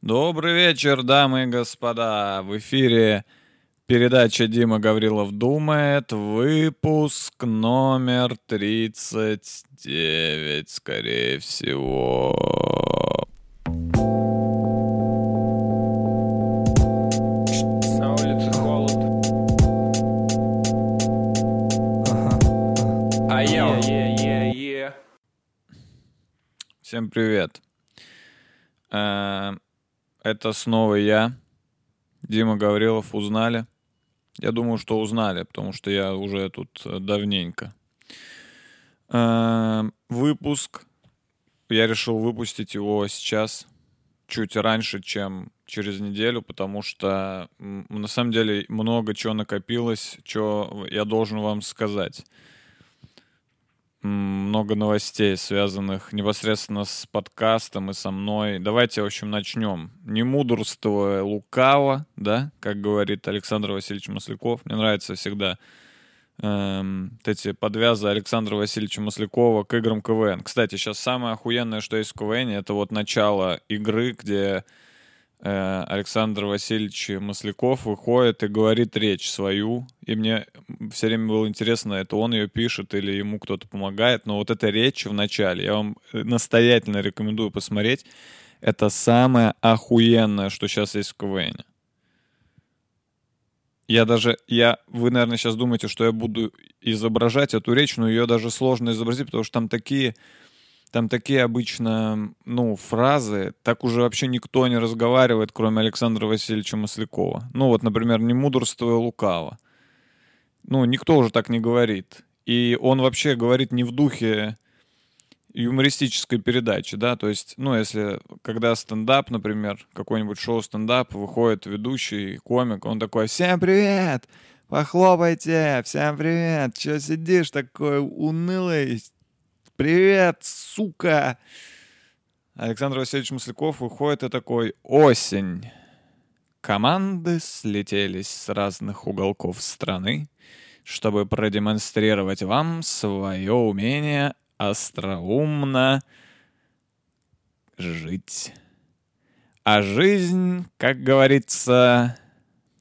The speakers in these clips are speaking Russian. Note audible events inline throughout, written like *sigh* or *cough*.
Добрый вечер, дамы и господа. В эфире передача Дима Гаврилов думает. Выпуск номер 39, скорее всего. На улице холод. А я Всем привет. Это снова я, Дима Гаврилов. Узнали? Я думаю, что узнали, потому что я уже тут э, давненько. Э, Выпуск. Я решил выпустить его сейчас, чуть раньше, чем через неделю, потому что на самом деле много чего накопилось, что я должен вам сказать много новостей, связанных непосредственно с подкастом и со мной. Давайте, в общем, начнем. Не мудрствуя лукаво, да, как говорит Александр Васильевич Масляков. Мне нравится всегда эм, эти подвязы Александра Васильевича Маслякова к играм КВН. Кстати, сейчас самое охуенное, что есть в КВН, это вот начало игры, где Александр Васильевич Масляков выходит и говорит речь свою. И мне все время было интересно, это он ее пишет или ему кто-то помогает. Но вот эта речь в начале, я вам э, настоятельно рекомендую посмотреть. Это самое охуенное, что сейчас есть в КВН. Я даже, я, вы, наверное, сейчас думаете, что я буду изображать эту речь, но ее даже сложно изобразить, потому что там такие, там такие обычно, ну, фразы, так уже вообще никто не разговаривает, кроме Александра Васильевича Маслякова. Ну, вот, например, «Не мудрствуя лукаво». Ну, никто уже так не говорит. И он вообще говорит не в духе юмористической передачи, да, то есть, ну, если, когда стендап, например, какой-нибудь шоу стендап, выходит ведущий, комик, он такой, всем привет, похлопайте, всем привет, че сидишь такой унылый, привет, сука. Александр Васильевич Масляков выходит и такой, осень. Команды слетелись с разных уголков страны, чтобы продемонстрировать вам свое умение остроумно жить. А жизнь, как говорится,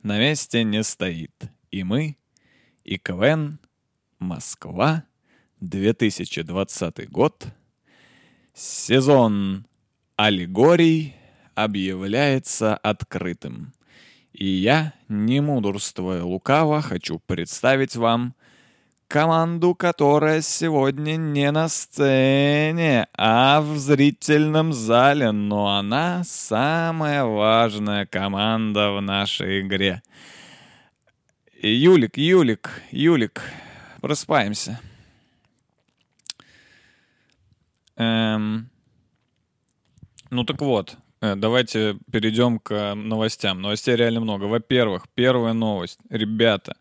на месте не стоит. И мы, и КВН, Москва, 2020 год, сезон аллегорий объявляется открытым. И я, не мудрствуя лукаво, хочу представить вам команду, которая сегодня не на сцене, а в зрительном зале, но она самая важная команда в нашей игре. Юлик, Юлик, Юлик, просыпаемся. Эм, ну так вот, э, давайте перейдем к новостям. Новостей реально много. Во-первых, первая новость. Ребята,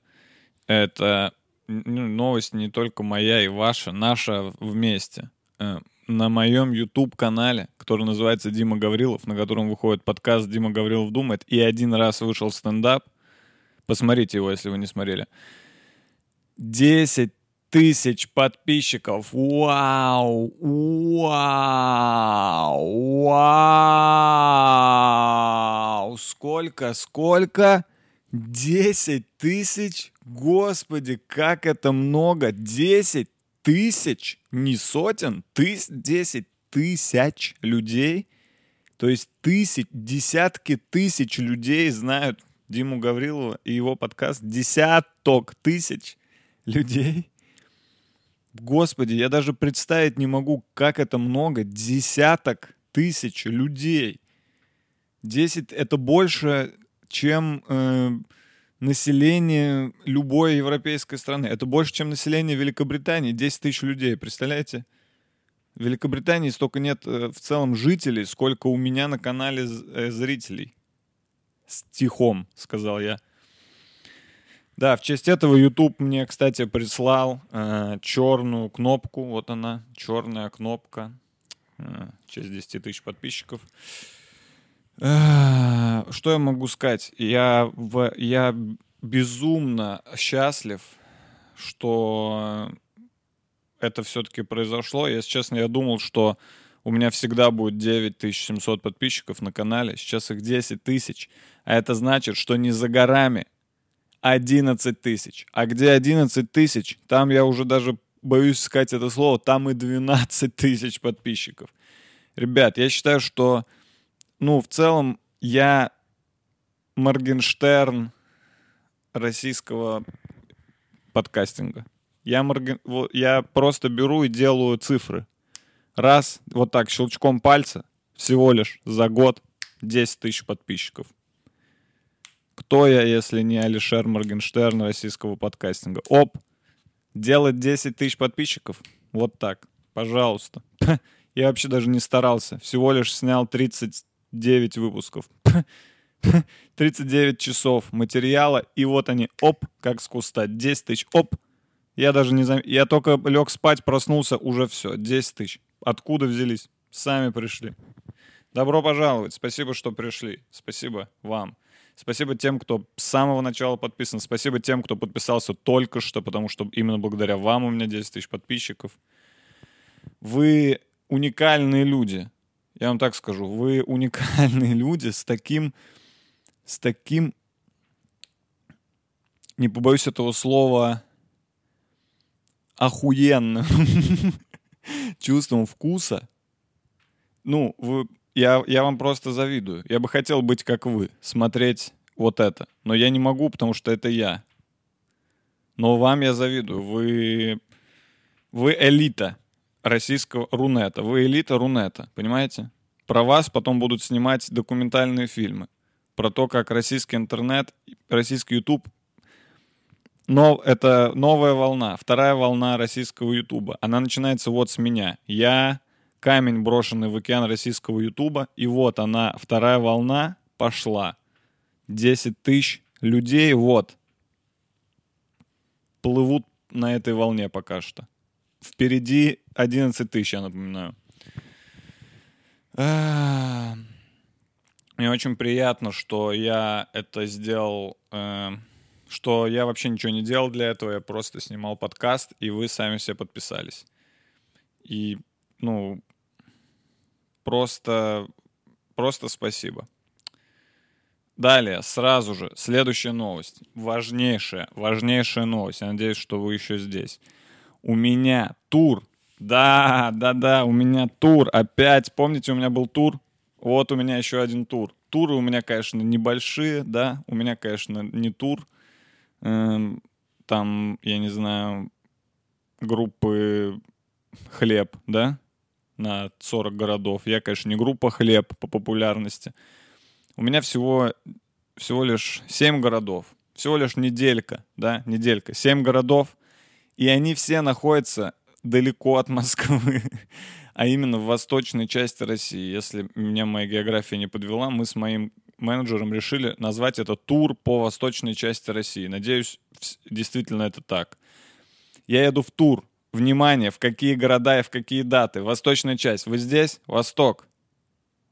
это ну, новость не только моя и ваша, наша вместе. Э, На моем YouTube-канале, который называется Дима Гаврилов, на котором выходит подкаст «Дима Гаврилов думает», и один раз вышел стендап, посмотрите его, если вы не смотрели, 10 тысяч подписчиков. Вау! Вау! Вау! Сколько? Сколько? 10 тысяч? Господи, как это много! 10 тысяч, не сотен, тыс, 10 тысяч людей. То есть тысяч, десятки тысяч людей знают Диму Гаврилова и его подкаст. Десяток тысяч людей. Господи, я даже представить не могу, как это много. Десяток тысяч людей. Десять — это больше, чем э, население любой европейской страны. Это больше, чем население Великобритании. 10 тысяч людей, представляете? В Великобритании столько нет э, в целом жителей, сколько у меня на канале э, зрителей. Стихом, сказал я. Да, в честь этого YouTube мне, кстати, прислал э, черную кнопку. Вот она, черная кнопка. Э, в честь 10 тысяч подписчиков. Э, Что я могу сказать? Я, в, я безумно счастлив, что это все-таки произошло. Если честно, я думал, что у меня всегда будет 9700 подписчиков на канале. Сейчас их 10 тысяч. А это значит, что не за горами 11 тысяч. А где 11 тысяч, там я уже даже боюсь сказать это слово, там и 12 тысяч подписчиков. Ребят, я считаю, что, ну, в целом, я Моргенштерн российского подкастинга. Я, Морген... я просто беру и делаю цифры. Раз, вот так, щелчком пальца, всего лишь за год 10 тысяч подписчиков. Кто я, если не Алишер Моргенштерн российского подкастинга? Оп, делать 10 тысяч подписчиков? Вот так, пожалуйста. Я вообще даже не старался. Всего лишь снял 39 выпусков. 39 часов материала, и вот они, оп, как с куста, 10 тысяч, оп. Я даже не зам... Я только лег спать, проснулся, уже все, 10 тысяч. Откуда взялись? Сами пришли. Добро пожаловать, спасибо, что пришли. Спасибо вам. Спасибо тем, кто с самого начала подписан. Спасибо тем, кто подписался только что, потому что именно благодаря вам у меня 10 тысяч подписчиков. Вы уникальные люди. Я вам так скажу. Вы уникальные *laughs* люди с таким с таким, не побоюсь этого слова, охуенным *laughs* чувством вкуса. Ну, вы, я, я вам просто завидую. Я бы хотел быть как вы, смотреть вот это. Но я не могу, потому что это я. Но вам я завидую. Вы, вы элита российского рунета. Вы элита рунета, понимаете? Про вас потом будут снимать документальные фильмы про то, как российский интернет, российский YouTube но это новая волна, вторая волна российского Ютуба. Она начинается вот с меня. Я камень, брошенный в океан российского Ютуба, и вот она, вторая волна пошла. 10 тысяч людей, вот, плывут на этой волне пока что. Впереди 11 тысяч, я напоминаю. Мне очень приятно, что я это сделал, э, что я вообще ничего не делал для этого, я просто снимал подкаст, и вы сами все подписались. И, ну, просто, просто спасибо. Далее, сразу же, следующая новость. Важнейшая, важнейшая новость. Я надеюсь, что вы еще здесь. У меня тур. Да, да, да, у меня тур. Опять, помните, у меня был тур вот у меня еще один тур. Туры у меня, конечно, небольшие, да. У меня, конечно, не тур. Эм, там, я не знаю, группы хлеб, да, на 40 городов. Я, конечно, не группа хлеб по популярности. У меня всего, всего лишь 7 городов. Всего лишь неделька, да, неделька. 7 городов. И они все находятся далеко от Москвы *laughs* а именно в восточной части России. Если меня моя география не подвела, мы с моим менеджером решили назвать это тур по восточной части России. Надеюсь, действительно это так. Я еду в тур. Внимание, в какие города и в какие даты. Восточная часть. Вы здесь? Восток.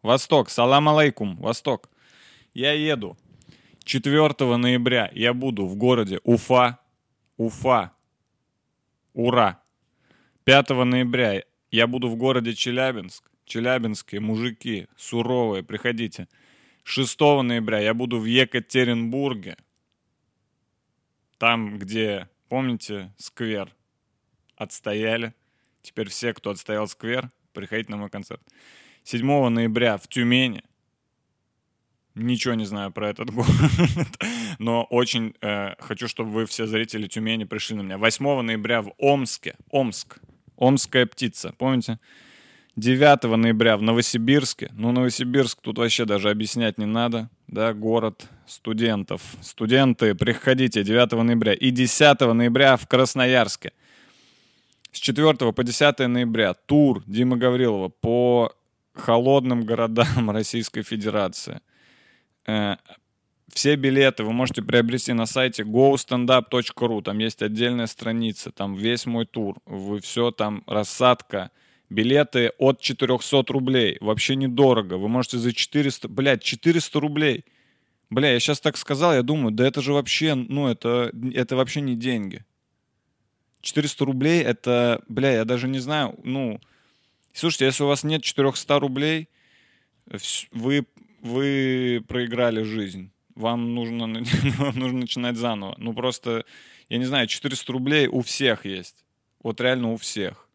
Восток. Салам алейкум. Восток. Я еду. 4 ноября я буду в городе Уфа. Уфа. Ура. 5 ноября я буду в городе Челябинск. Челябинские мужики, суровые, приходите. 6 ноября я буду в Екатеринбурге. Там, где, помните, сквер. Отстояли. Теперь все, кто отстоял сквер, приходите на мой концерт. 7 ноября в Тюмени. Ничего не знаю про этот *laughs* город, но очень э, хочу, чтобы вы все зрители Тюмени пришли на меня. 8 ноября в Омске. Омск. Омская птица, помните? 9 ноября в Новосибирске. Ну, Новосибирск тут вообще даже объяснять не надо. Да, город студентов. Студенты, приходите 9 ноября. И 10 ноября в Красноярске. С 4 по 10 ноября тур Димы Гаврилова по холодным городам *laughs* Российской Федерации. Э, все билеты вы можете приобрести на сайте gostandup.ru. Там есть отдельная страница, там весь мой тур. Вы все там, рассадка. Билеты от 400 рублей. Вообще недорого. Вы можете за 400... Блядь, 400 рублей. Бля, я сейчас так сказал, я думаю, да это же вообще, ну, это, это вообще не деньги. 400 рублей, это, бля, я даже не знаю, ну, Слушайте, если у вас нет 400 рублей, вы, вы проиграли жизнь. Вам нужно, *laughs* вам нужно начинать заново. Ну просто, я не знаю, 400 рублей у всех есть. Вот реально у всех.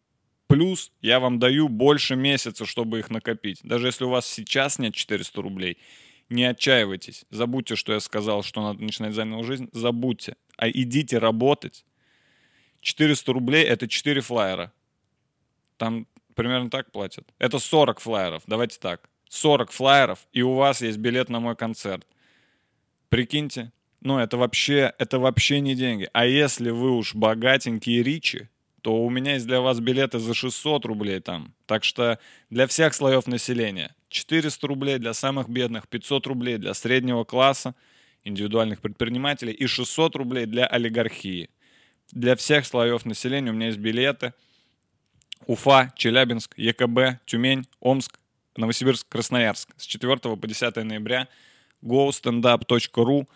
Плюс я вам даю больше месяца, чтобы их накопить. Даже если у вас сейчас нет 400 рублей, не отчаивайтесь. Забудьте, что я сказал, что надо начинать заново жизнь. Забудьте. А идите работать. 400 рублей — это 4 флайера. Там примерно так платят. Это 40 флайеров. Давайте так. 40 флайеров, и у вас есть билет на мой концерт. Прикиньте. Ну, это вообще, это вообще не деньги. А если вы уж богатенькие ричи, то у меня есть для вас билеты за 600 рублей там. Так что для всех слоев населения 400 рублей для самых бедных, 500 рублей для среднего класса, индивидуальных предпринимателей и 600 рублей для олигархии. Для всех слоев населения у меня есть билеты. Уфа, Челябинск, ЕКБ, Тюмень, Омск, Новосибирск, Красноярск. С 4 по 10 ноября gostandup.ru,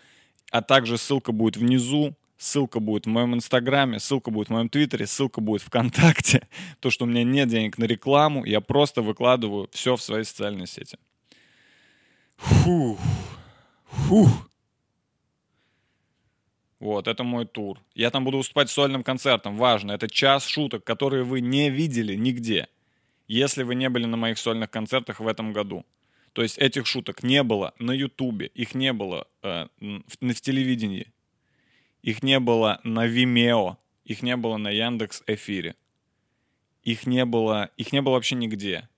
а также ссылка будет внизу, ссылка будет в моем инстаграме, ссылка будет в моем твиттере, ссылка будет ВКонтакте. *laughs* То, что у меня нет денег на рекламу, я просто выкладываю все в свои социальные сети. Фух. Фух. Вот, это мой тур. Я там буду выступать сольным концертом. Важно, это час шуток, которые вы не видели нигде, если вы не были на моих сольных концертах в этом году. То есть этих шуток не было на Ютубе, их не было э, в, в телевидении, их не было на Vimeo, их не было на Яндекс Эфире, их не было, их не было вообще нигде.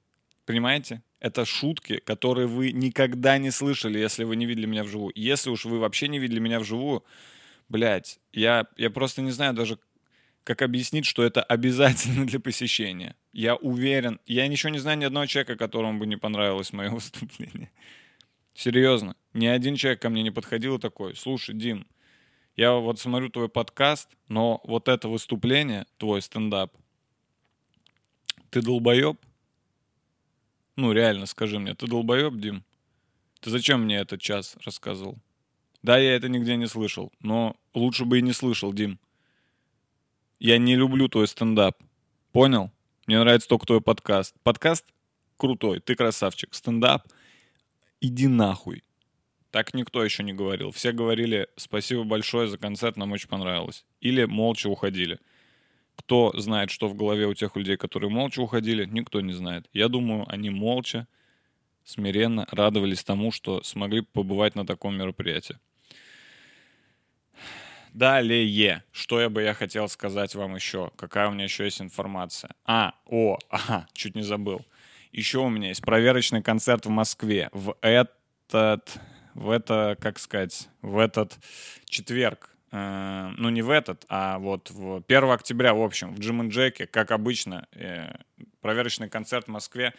Понимаете? Это шутки, которые вы никогда не слышали, если вы не видели меня вживую. Если уж вы вообще не видели меня вживую, блядь, я, я просто не знаю даже, как объяснить, что это обязательно для посещения. Я уверен, я еще не знаю ни одного человека, которому бы не понравилось мое *laughs* выступление. Серьезно, ни один человек ко мне не подходил такой, слушай, Дим, я вот смотрю твой подкаст, но вот это выступление, твой стендап, ты долбоеб? Ну, реально, скажи мне, ты долбоеб, Дим? Ты зачем мне этот час рассказывал? Да, я это нигде не слышал, но лучше бы и не слышал, Дим. Я не люблю твой стендап. Понял? Мне нравится только твой подкаст. Подкаст крутой, ты красавчик. Стендап иди нахуй. Так никто еще не говорил. Все говорили спасибо большое за концерт, нам очень понравилось. Или молча уходили. Кто знает, что в голове у тех людей, которые молча уходили, никто не знает. Я думаю, они молча, смиренно радовались тому, что смогли побывать на таком мероприятии. Далее, что я бы я хотел сказать вам еще? Какая у меня еще есть информация? А, о, ага, чуть не забыл. Еще у меня есть проверочный концерт в Москве в этот, в это, как сказать, в этот четверг. Э, ну, не в этот, а вот в 1 октября, в общем, в Джим Джеке, как обычно, э, проверочный концерт в Москве.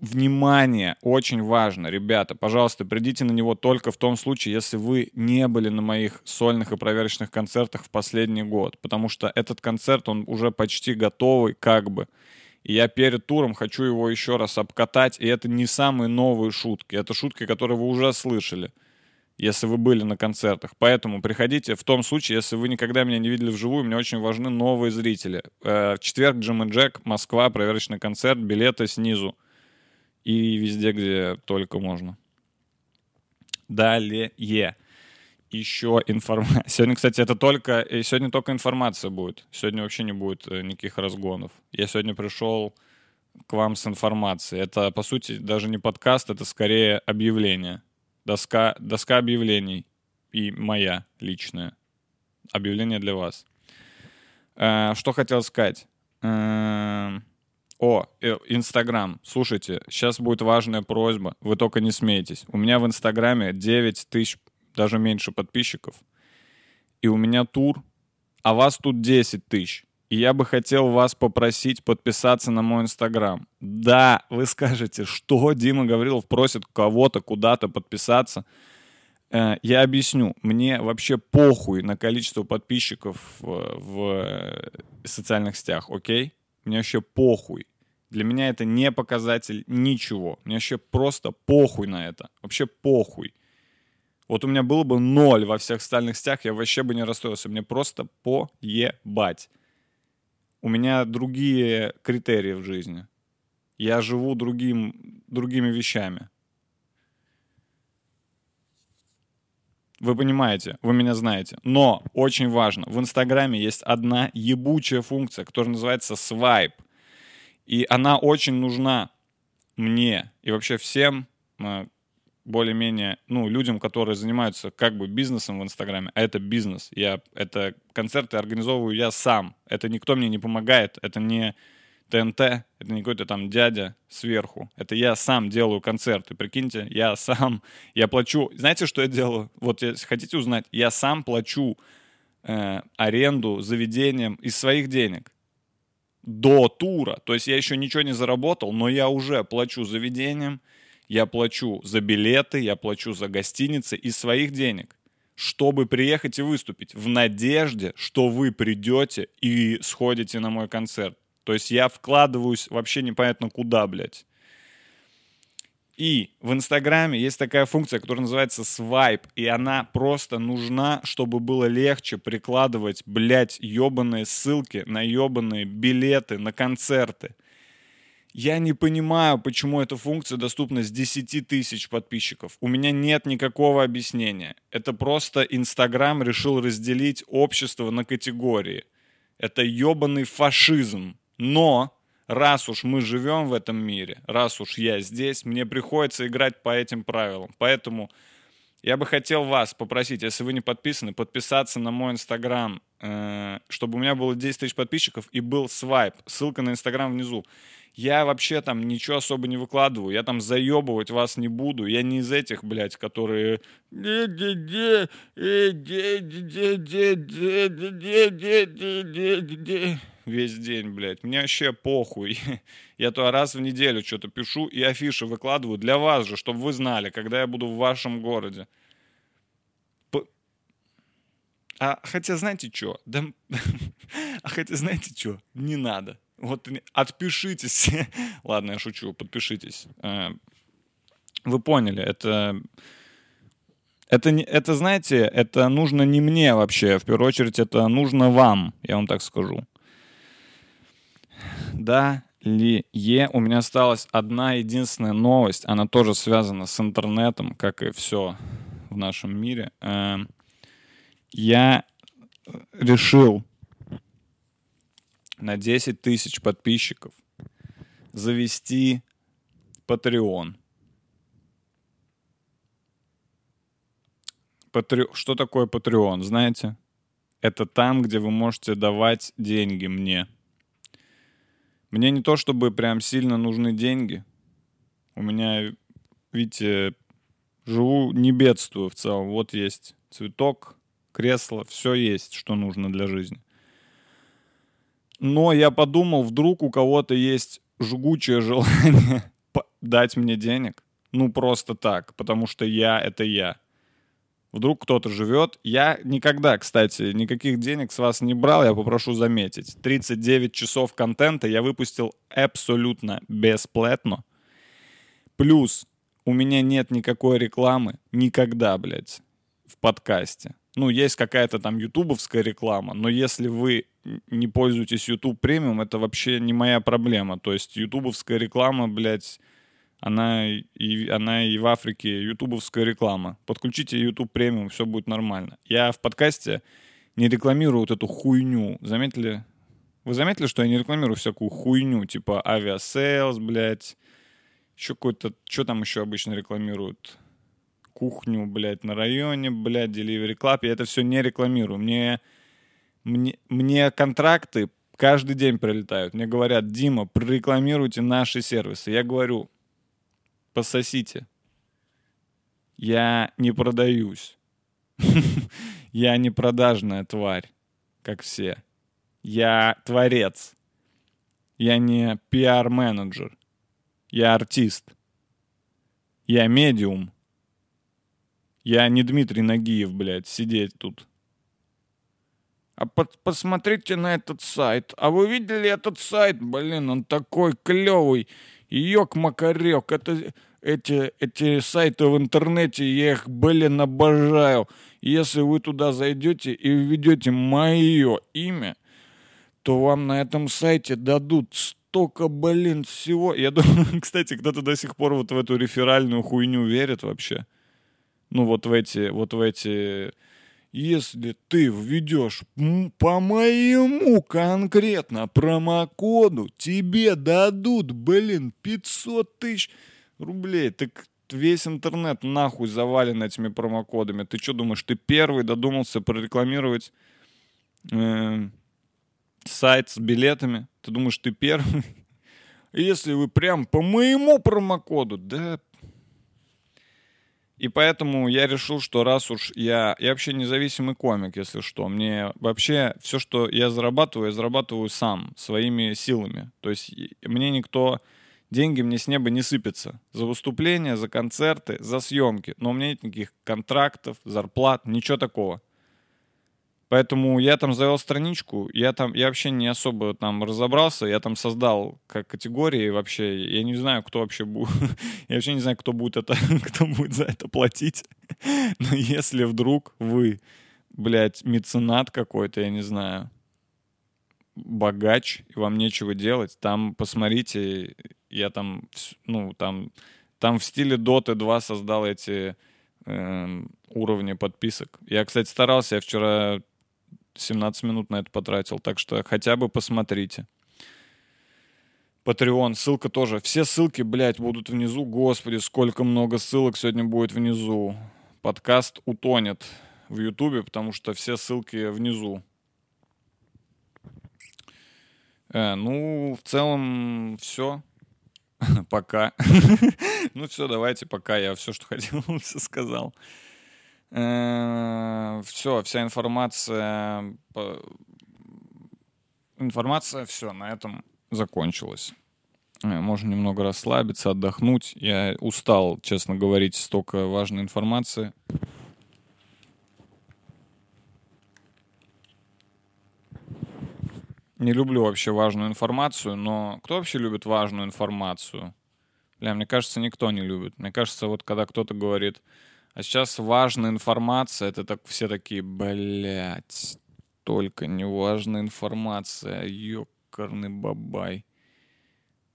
Внимание, очень важно, ребята, пожалуйста, придите на него только в том случае, если вы не были на моих сольных и проверочных концертах в последний год, потому что этот концерт, он уже почти готовый, как бы. И я перед туром хочу его еще раз обкатать, и это не самые новые шутки, это шутки, которые вы уже слышали, если вы были на концертах. Поэтому приходите в том случае, если вы никогда меня не видели вживую, мне очень важны новые зрители. Э, В четверг Джим и Джек, Москва, проверочный концерт, билеты снизу и везде, где только можно. Далее. Еще информация. *laughs* Сегодня, кстати, это только... и Сегодня только информация будет. Сегодня вообще не будет э, никаких разгонов. Я сегодня пришел к вам с информацией. Это, по сути, даже не подкаст, это скорее объявление. Доска, доска объявлений. И моя личная. Объявление для вас. Э, Что хотел сказать? О, э, Инстаграм. Слушайте, сейчас будет важная просьба. Вы только не смейтесь. У меня в Инстаграме 9 тысяч, даже меньше подписчиков. И у меня тур, а вас тут 10 тысяч. И я бы хотел вас попросить подписаться на мой Инстаграм. Да, вы скажете, что Дима Гаврилов просит кого-то куда-то подписаться. Э, Я объясню. Мне вообще похуй на количество подписчиков в, в э, социальных сетях, окей? Мне вообще похуй. Для меня это не показатель ничего. Мне вообще просто похуй на это. Вообще похуй. Вот у меня было бы ноль во всех социальных сетях, я вообще бы не расстроился. Мне просто поебать. У меня другие критерии в жизни. Я живу другим, другими вещами. Вы понимаете, вы меня знаете. Но очень важно, в Инстаграме есть одна ебучая функция, которая называется свайп. И она очень нужна мне и вообще всем э, более-менее, ну, людям, которые занимаются как бы бизнесом в Инстаграме, а это бизнес. Я, это концерты организовываю я сам. Это никто мне не помогает, это не ТНТ, это не какой-то там дядя сверху. Это я сам делаю концерты. Прикиньте, я сам, я плачу. Знаете, что я делаю? Вот если хотите узнать, я сам плачу э, аренду заведением из своих денег до тура. То есть я еще ничего не заработал, но я уже плачу заведением, я плачу за билеты, я плачу за гостиницы из своих денег, чтобы приехать и выступить в надежде, что вы придете и сходите на мой концерт. То есть я вкладываюсь вообще непонятно куда, блядь. И в Инстаграме есть такая функция, которая называется свайп, и она просто нужна, чтобы было легче прикладывать, блядь, ебаные ссылки на ебаные билеты на концерты. Я не понимаю, почему эта функция доступна с 10 тысяч подписчиков. У меня нет никакого объяснения. Это просто Инстаграм решил разделить общество на категории. Это ебаный фашизм. Но раз уж мы живем в этом мире, раз уж я здесь, мне приходится играть по этим правилам. Поэтому я бы хотел вас попросить, если вы не подписаны, подписаться на мой инстаграм, э, чтобы у меня было 10 тысяч подписчиков и был свайп. Ссылка на инстаграм внизу. Я вообще там ничего особо не выкладываю. Я там заебывать вас не буду. Я не из этих, блядь, которые... Весь день, блядь. Мне вообще похуй. *laughs* Я то раз в неделю что-то пишу и афиши выкладываю для вас же, чтобы вы знали, когда я буду в вашем городе. А хотя знаете что? Да... *laughs* а хотя знаете что? Не надо. Вот отпишитесь. *laughs* Ладно, я шучу, подпишитесь. Э, вы поняли, это... Это, это, знаете, это нужно не мне вообще, в первую очередь это нужно вам, я вам так скажу. Да, ли е, у меня осталась одна единственная новость, она тоже связана с интернетом, как и все в нашем мире. Э, я решил на 10 тысяч подписчиков завести Patreon. Патре... Что такое Patreon, знаете? Это там, где вы можете давать деньги мне. Мне не то, чтобы прям сильно нужны деньги. У меня, видите, живу, не бедствую в целом. Вот есть цветок, кресло, все есть, что нужно для жизни. Но я подумал, вдруг у кого-то есть жгучее *laughs* желание дать мне денег. Ну, просто так, потому что я — это я. Вдруг кто-то живет. Я никогда, кстати, никаких денег с вас не брал, я попрошу заметить. 39 часов контента я выпустил абсолютно бесплатно. Плюс у меня нет никакой рекламы никогда, блядь, в подкасте. Ну, есть какая-то там ютубовская реклама, но если вы не пользуетесь YouTube премиум, это вообще не моя проблема. То есть ютубовская реклама, блядь, она и, она и в Африке ютубовская реклама. Подключите YouTube Premium, все будет нормально. Я в подкасте не рекламирую вот эту хуйню. Заметили? Вы заметили, что я не рекламирую всякую хуйню, типа Aviasales, блядь, еще какой-то, что там еще обычно рекламируют? Кухню, блядь, на районе, блядь, Delivery Club. Я это все не рекламирую. Мне мне, мне контракты каждый день прилетают. Мне говорят, Дима, прорекламируйте наши сервисы. Я говорю, пососите. Я не продаюсь. *laughs* Я не продажная тварь, как все. Я творец. Я не пиар-менеджер. Я артист. Я медиум. Я не Дмитрий Нагиев, блядь, сидеть тут а под, посмотрите на этот сайт. А вы видели этот сайт? Блин, он такой клевый. Ёк-макарёк. Это, эти, эти сайты в интернете, я их, блин, обожаю. Если вы туда зайдете и введете мое имя, то вам на этом сайте дадут столько, блин, всего. Я думаю, *laughs* кстати, кто-то до сих пор вот в эту реферальную хуйню верит вообще. Ну, вот в эти, вот в эти... Если ты введешь по моему конкретно промокоду, тебе дадут, блин, 500 тысяч рублей. Так весь интернет нахуй завален этими промокодами. Ты что думаешь, ты первый додумался прорекламировать э, сайт с билетами? Ты думаешь, ты первый? *laughs* Если вы прям по моему промокоду, да... И поэтому я решил, что раз уж я... Я вообще независимый комик, если что. Мне вообще все, что я зарабатываю, я зарабатываю сам, своими силами. То есть мне никто... Деньги мне с неба не сыпятся. За выступления, за концерты, за съемки. Но у меня нет никаких контрактов, зарплат, ничего такого. Поэтому я там завел страничку, я там, я вообще не особо там разобрался, я там создал как категории вообще, я не знаю, кто вообще будет, *laughs* я вообще не знаю, кто будет это, *laughs* кто будет за это платить. *laughs* Но если вдруг вы, блядь, меценат какой-то, я не знаю, богач, и вам нечего делать, там посмотрите, я там, ну, там, там в стиле Dota 2 создал эти эм, уровни подписок. Я, кстати, старался, я вчера 17 минут на это потратил, так что хотя бы посмотрите. Patreon, ссылка тоже. Все ссылки, блядь, будут внизу. Господи, сколько много ссылок сегодня будет внизу. Подкаст утонет в Ютубе, потому что все ссылки внизу. Э, ну, в целом, все. *laughs* Пока. *laughs* Ну, все, давайте, пока. Я все, что хотел, *laughs* все сказал. Все, вся информация... Информация, все, на этом закончилась. Э, Можно немного расслабиться, отдохнуть. Я устал, честно говорить, столько важной информации. Не люблю вообще важную информацию, но кто вообще любит важную информацию? Бля, мне кажется, никто не любит. Мне кажется, вот когда кто-то говорит, а сейчас важная информация, это так все такие, блядь, только не важная информация, ёкарный бабай.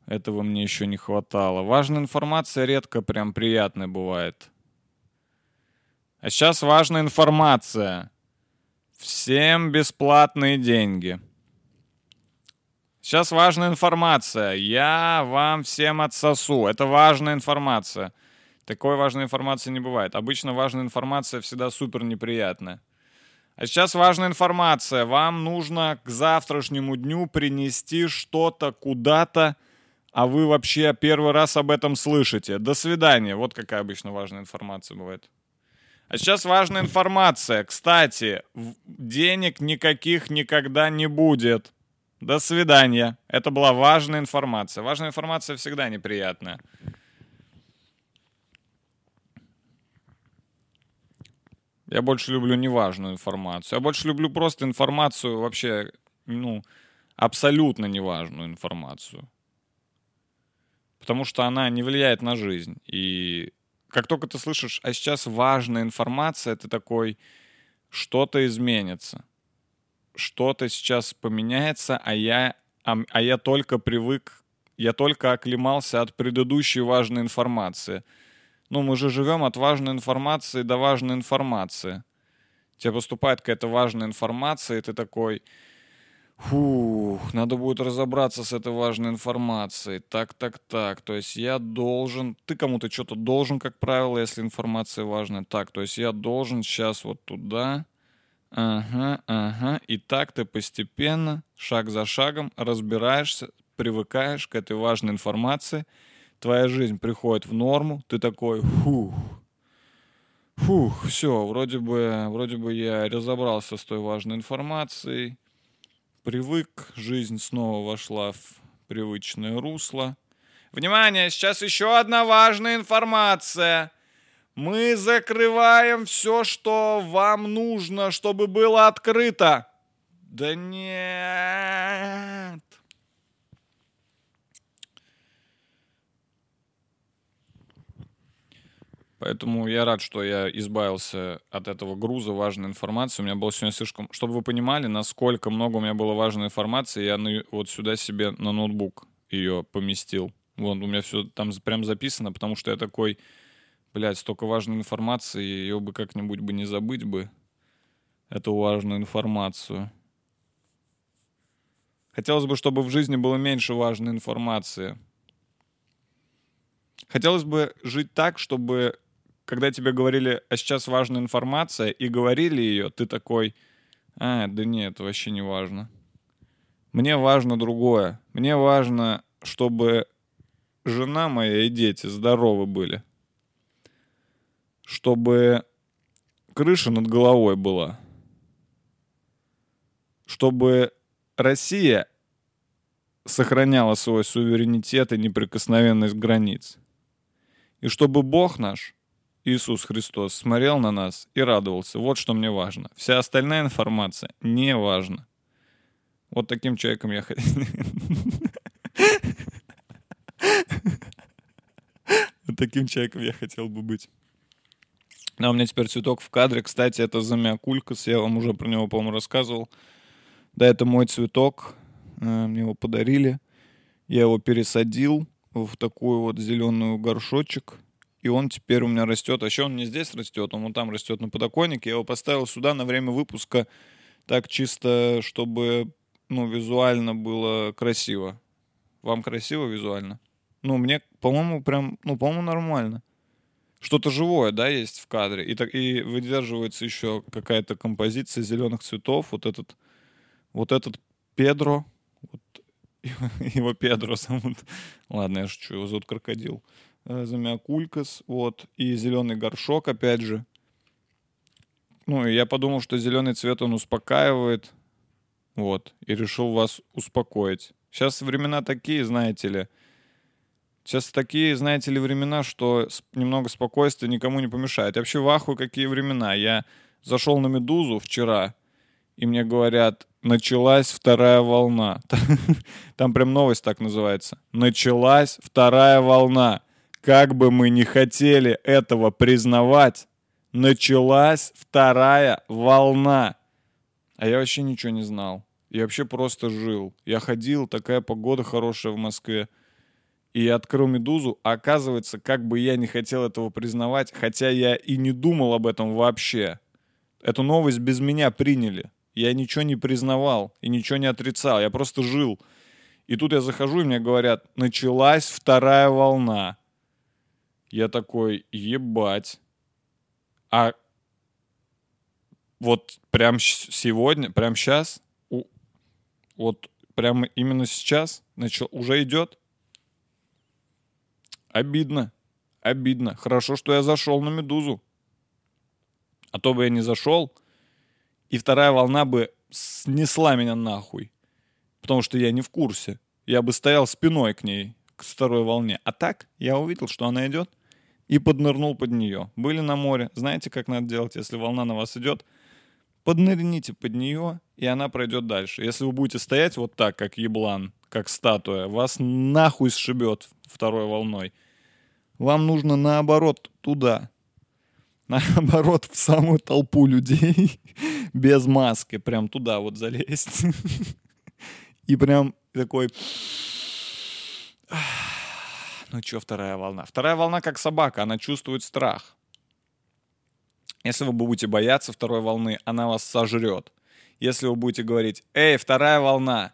Этого мне еще не хватало. Важная информация редко прям приятная бывает. А сейчас важная информация. Всем бесплатные деньги. Сейчас важная информация. Я вам всем отсосу. Это важная информация. Такой важной информации не бывает. Обычно важная информация всегда супер неприятная. А сейчас важная информация. Вам нужно к завтрашнему дню принести что-то куда-то, а вы вообще первый раз об этом слышите. До свидания. Вот какая обычно важная информация бывает. А сейчас важная информация. Кстати, денег никаких никогда не будет. До свидания. Это была важная информация. Важная информация всегда неприятная. Я больше люблю неважную информацию. Я больше люблю просто информацию вообще, ну, абсолютно неважную информацию. Потому что она не влияет на жизнь. И как только ты слышишь, а сейчас важная информация, ты такой, что-то изменится. Что-то сейчас поменяется, а я, а, а я только привык, я только оклемался от предыдущей важной информации. Ну, мы же живем от важной информации до важной информации. Тебе поступает какая-то важная информация, и ты такой, фух, надо будет разобраться с этой важной информацией. Так, так, так. То есть я должен, ты кому-то что-то должен, как правило, если информация важная. Так, то есть я должен сейчас вот туда, Ага, ага. И так ты постепенно, шаг за шагом разбираешься, привыкаешь к этой важной информации. Твоя жизнь приходит в норму, ты такой, фух, фух, все, вроде бы, вроде бы я разобрался с той важной информацией, привык, жизнь снова вошла в привычное русло. Внимание, сейчас еще одна важная информация. Мы закрываем все, что вам нужно, чтобы было открыто. Да нет. Поэтому я рад, что я избавился от этого груза важной информации. У меня было сегодня слишком... Чтобы вы понимали, насколько много у меня было важной информации, я на- вот сюда себе на ноутбук ее поместил. Вон, у меня все там прям записано, потому что я такой, блядь, столько важной информации, ее бы как-нибудь бы не забыть бы, эту важную информацию. Хотелось бы, чтобы в жизни было меньше важной информации. Хотелось бы жить так, чтобы когда тебе говорили, а сейчас важная информация, и говорили ее, ты такой, а, да нет, это вообще не важно. Мне важно другое. Мне важно, чтобы жена моя и дети здоровы были. Чтобы крыша над головой была. Чтобы Россия сохраняла свой суверенитет и неприкосновенность границ. И чтобы Бог наш, Иисус Христос, смотрел на нас и радовался. Вот что мне важно. Вся остальная информация не важна. Вот таким человеком я хотел. *laughs* Вот таким человеком я хотел бы быть. А у меня теперь цветок в кадре. Кстати, это замиакулькас. Я вам уже про него, по-моему, рассказывал. Да, это мой цветок. Э, Мне его подарили. Я его пересадил в такой вот зеленый горшочек. И он теперь у меня растет. А еще он не здесь растет, он вот там растет на подоконнике. Я его поставил сюда на время выпуска так чисто, чтобы ну, визуально было красиво. Вам красиво визуально? Ну, мне, по-моему, прям, ну, по-моему, нормально. Что-то живое, да, есть в кадре. И, так, и выдерживается еще какая-то композиция зеленых цветов. Вот этот, вот этот Педро, вот *laughs* его Педро зовут. Ладно, я шучу, его зовут Крокодил. Э, Замиакулькас, вот. И зеленый горшок, опять же. Ну, и я подумал, что зеленый цвет, он успокаивает. Вот. И решил вас успокоить. Сейчас времена такие, знаете ли. Сейчас такие, знаете ли, времена, что немного спокойствия никому не помешает. Я вообще в какие времена. Я зашел на «Медузу» вчера, и мне говорят, началась вторая волна. *laughs* Там прям новость так называется. Началась вторая волна. Как бы мы не хотели этого признавать, началась вторая волна. А я вообще ничего не знал. Я вообще просто жил. Я ходил, такая погода хорошая в Москве. И я открыл «Медузу», а оказывается, как бы я не хотел этого признавать, хотя я и не думал об этом вообще. Эту новость без меня приняли. Я ничего не признавал и ничего не отрицал. Я просто жил. И тут я захожу, и мне говорят, началась вторая волна. Я такой, ебать. А вот прям сегодня, прям сейчас, вот прямо именно сейчас начал, уже идет? Обидно. Обидно. Хорошо, что я зашел на «Медузу». А то бы я не зашел, и вторая волна бы снесла меня нахуй. Потому что я не в курсе. Я бы стоял спиной к ней, к второй волне. А так я увидел, что она идет, и поднырнул под нее. Были на море. Знаете, как надо делать, если волна на вас идет? Поднырните под нее, и она пройдет дальше. Если вы будете стоять вот так, как еблан, как статуя, вас нахуй сшибет второй волной. Вам нужно наоборот туда. Наоборот, в самую толпу людей *laughs* без маски. Прям туда вот залезть. *laughs* И прям такой... Ну что, вторая волна? Вторая волна как собака, она чувствует страх. Если вы будете бояться второй волны, она вас сожрет. Если вы будете говорить, эй, вторая волна,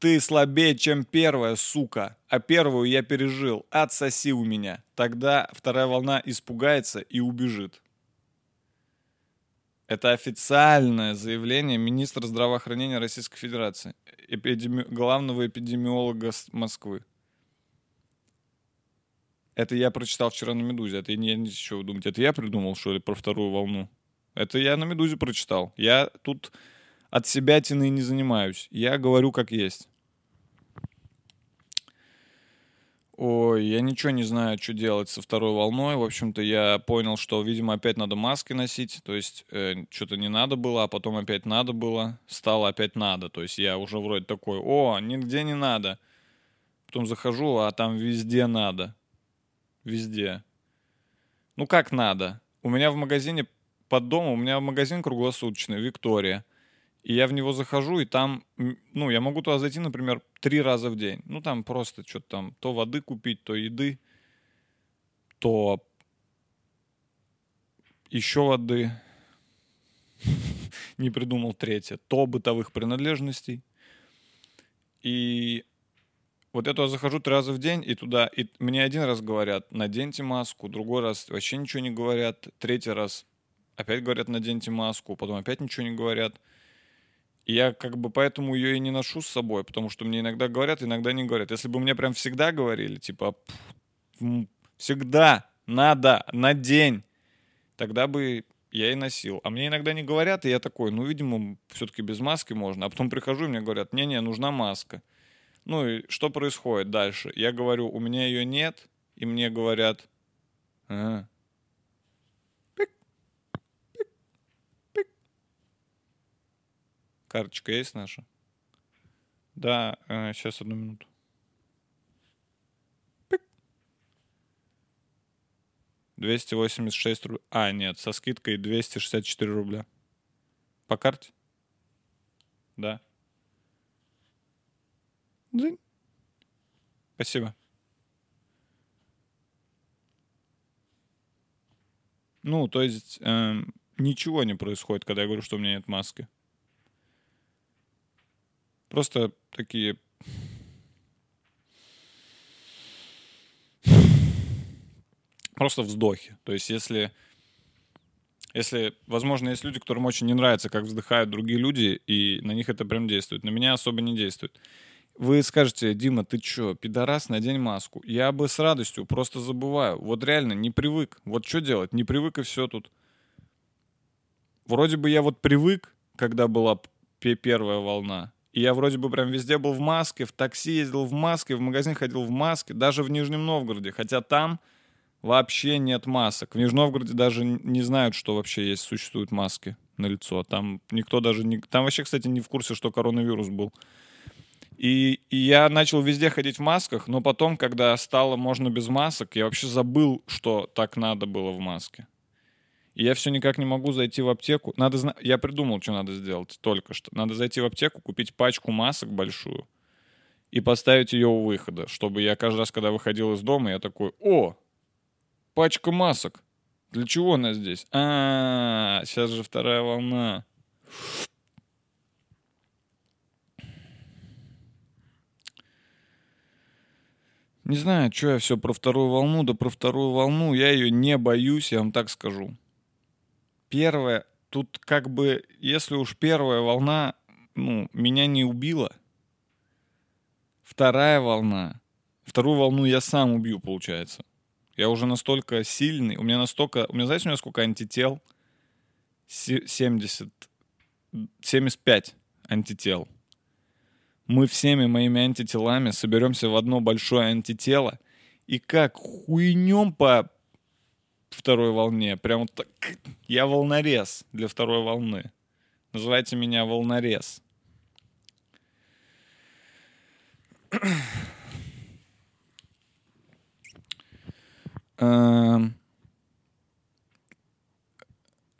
ты слабее, чем первая, сука, а первую я пережил, отсоси у меня. Тогда вторая волна испугается и убежит. Это официальное заявление министра здравоохранения Российской Федерации, эпидеми- главного эпидемиолога Москвы. Это я прочитал вчера на «Медузе». Это не, не вы думаете, это я придумал, что ли, про вторую волну? Это я на «Медузе» прочитал. Я тут от себя не занимаюсь. Я говорю как есть. Ой, я ничего не знаю, что делать со второй волной. В общем-то, я понял, что, видимо, опять надо маски носить. То есть, э, что-то не надо было, а потом опять надо было. Стало опять надо. То есть, я уже вроде такой, о, нигде не надо. Потом захожу, а там везде надо. Везде. Ну, как надо? У меня в магазине под домом, у меня магазин круглосуточный, Виктория. И я в него захожу, и там, ну, я могу туда зайти, например, три раза в день. Ну, там просто что-то там, то воды купить, то еды, то еще воды. *laughs* Не придумал третье. То бытовых принадлежностей. И вот я туда захожу три раза в день, и туда, и мне один раз говорят, наденьте маску, другой раз вообще ничего не говорят, третий раз опять говорят, наденьте маску, потом опять ничего не говорят. И я как бы поэтому ее и не ношу с собой, потому что мне иногда говорят, иногда не говорят. Если бы мне прям всегда говорили, типа, «Пф, м, всегда надо, надень, тогда бы я и носил. А мне иногда не говорят, и я такой, ну, видимо, все-таки без маски можно. А потом прихожу, и мне говорят, не-не, нужна маска. Ну и что происходит дальше? Я говорю, у меня ее нет, и мне говорят, «А, Карточка есть наша? Да, сейчас одну минуту. Пик. 286 рублей. А, нет, со скидкой 264 рубля. По карте? Да. Дзынь. Спасибо. Ну, то есть эм, ничего не происходит, когда я говорю, что у меня нет маски. Просто такие... Просто вздохи. То есть если... Если, возможно, есть люди, которым очень не нравится, как вздыхают другие люди, и на них это прям действует. На меня особо не действует. Вы скажете, Дима, ты чё, пидорас, надень маску. Я бы с радостью, просто забываю. Вот реально, не привык. Вот что делать? Не привык и все тут. Вроде бы я вот привык, когда была первая волна. И я вроде бы прям везде был в маске, в такси ездил в маске, в магазин ходил в маске, даже в Нижнем Новгороде. Хотя там вообще нет масок. В Нижнем Новгороде даже не знают, что вообще есть, существуют маски на лицо. Там никто даже не... Там вообще, кстати, не в курсе, что коронавирус был. И, и я начал везде ходить в масках, но потом, когда стало можно без масок, я вообще забыл, что так надо было в маске. И я все никак не могу зайти в аптеку. Надо зна... Я придумал, что надо сделать только что. Надо зайти в аптеку, купить пачку масок большую и поставить ее у выхода, чтобы я каждый раз, когда выходил из дома, я такой, о, пачка масок. Для чего она здесь? А, сейчас же вторая волна. Не знаю, что я все про вторую волну, да про вторую волну я ее не боюсь, я вам так скажу. Первая, тут как бы, если уж первая волна, ну, меня не убила, вторая волна, вторую волну я сам убью, получается. Я уже настолько сильный, у меня настолько, у меня, знаете, у меня сколько антител? Се- 70, 75 антител мы всеми моими антителами соберемся в одно большое антитело и как хуйнем по второй волне. Прям вот так. Я волнорез для второй волны. Называйте меня волнорез. Эм,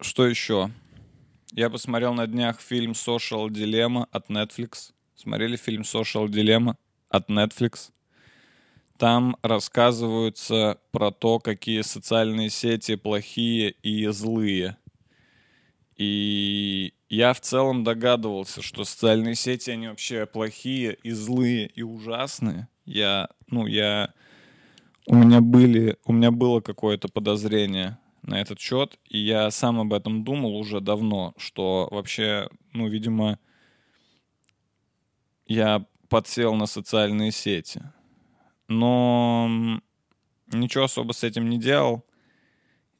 Что еще? Я посмотрел на днях фильм Social Dilemma от Netflix. Смотрели фильм Social Dilemma от Netflix. Там рассказываются про то, какие социальные сети плохие и злые. И я в целом догадывался, что социальные сети, они вообще плохие и злые и ужасные. Я, ну, я... У меня были, у меня было какое-то подозрение на этот счет, и я сам об этом думал уже давно, что вообще, ну, видимо, я подсел на социальные сети. Но ничего особо с этим не делал.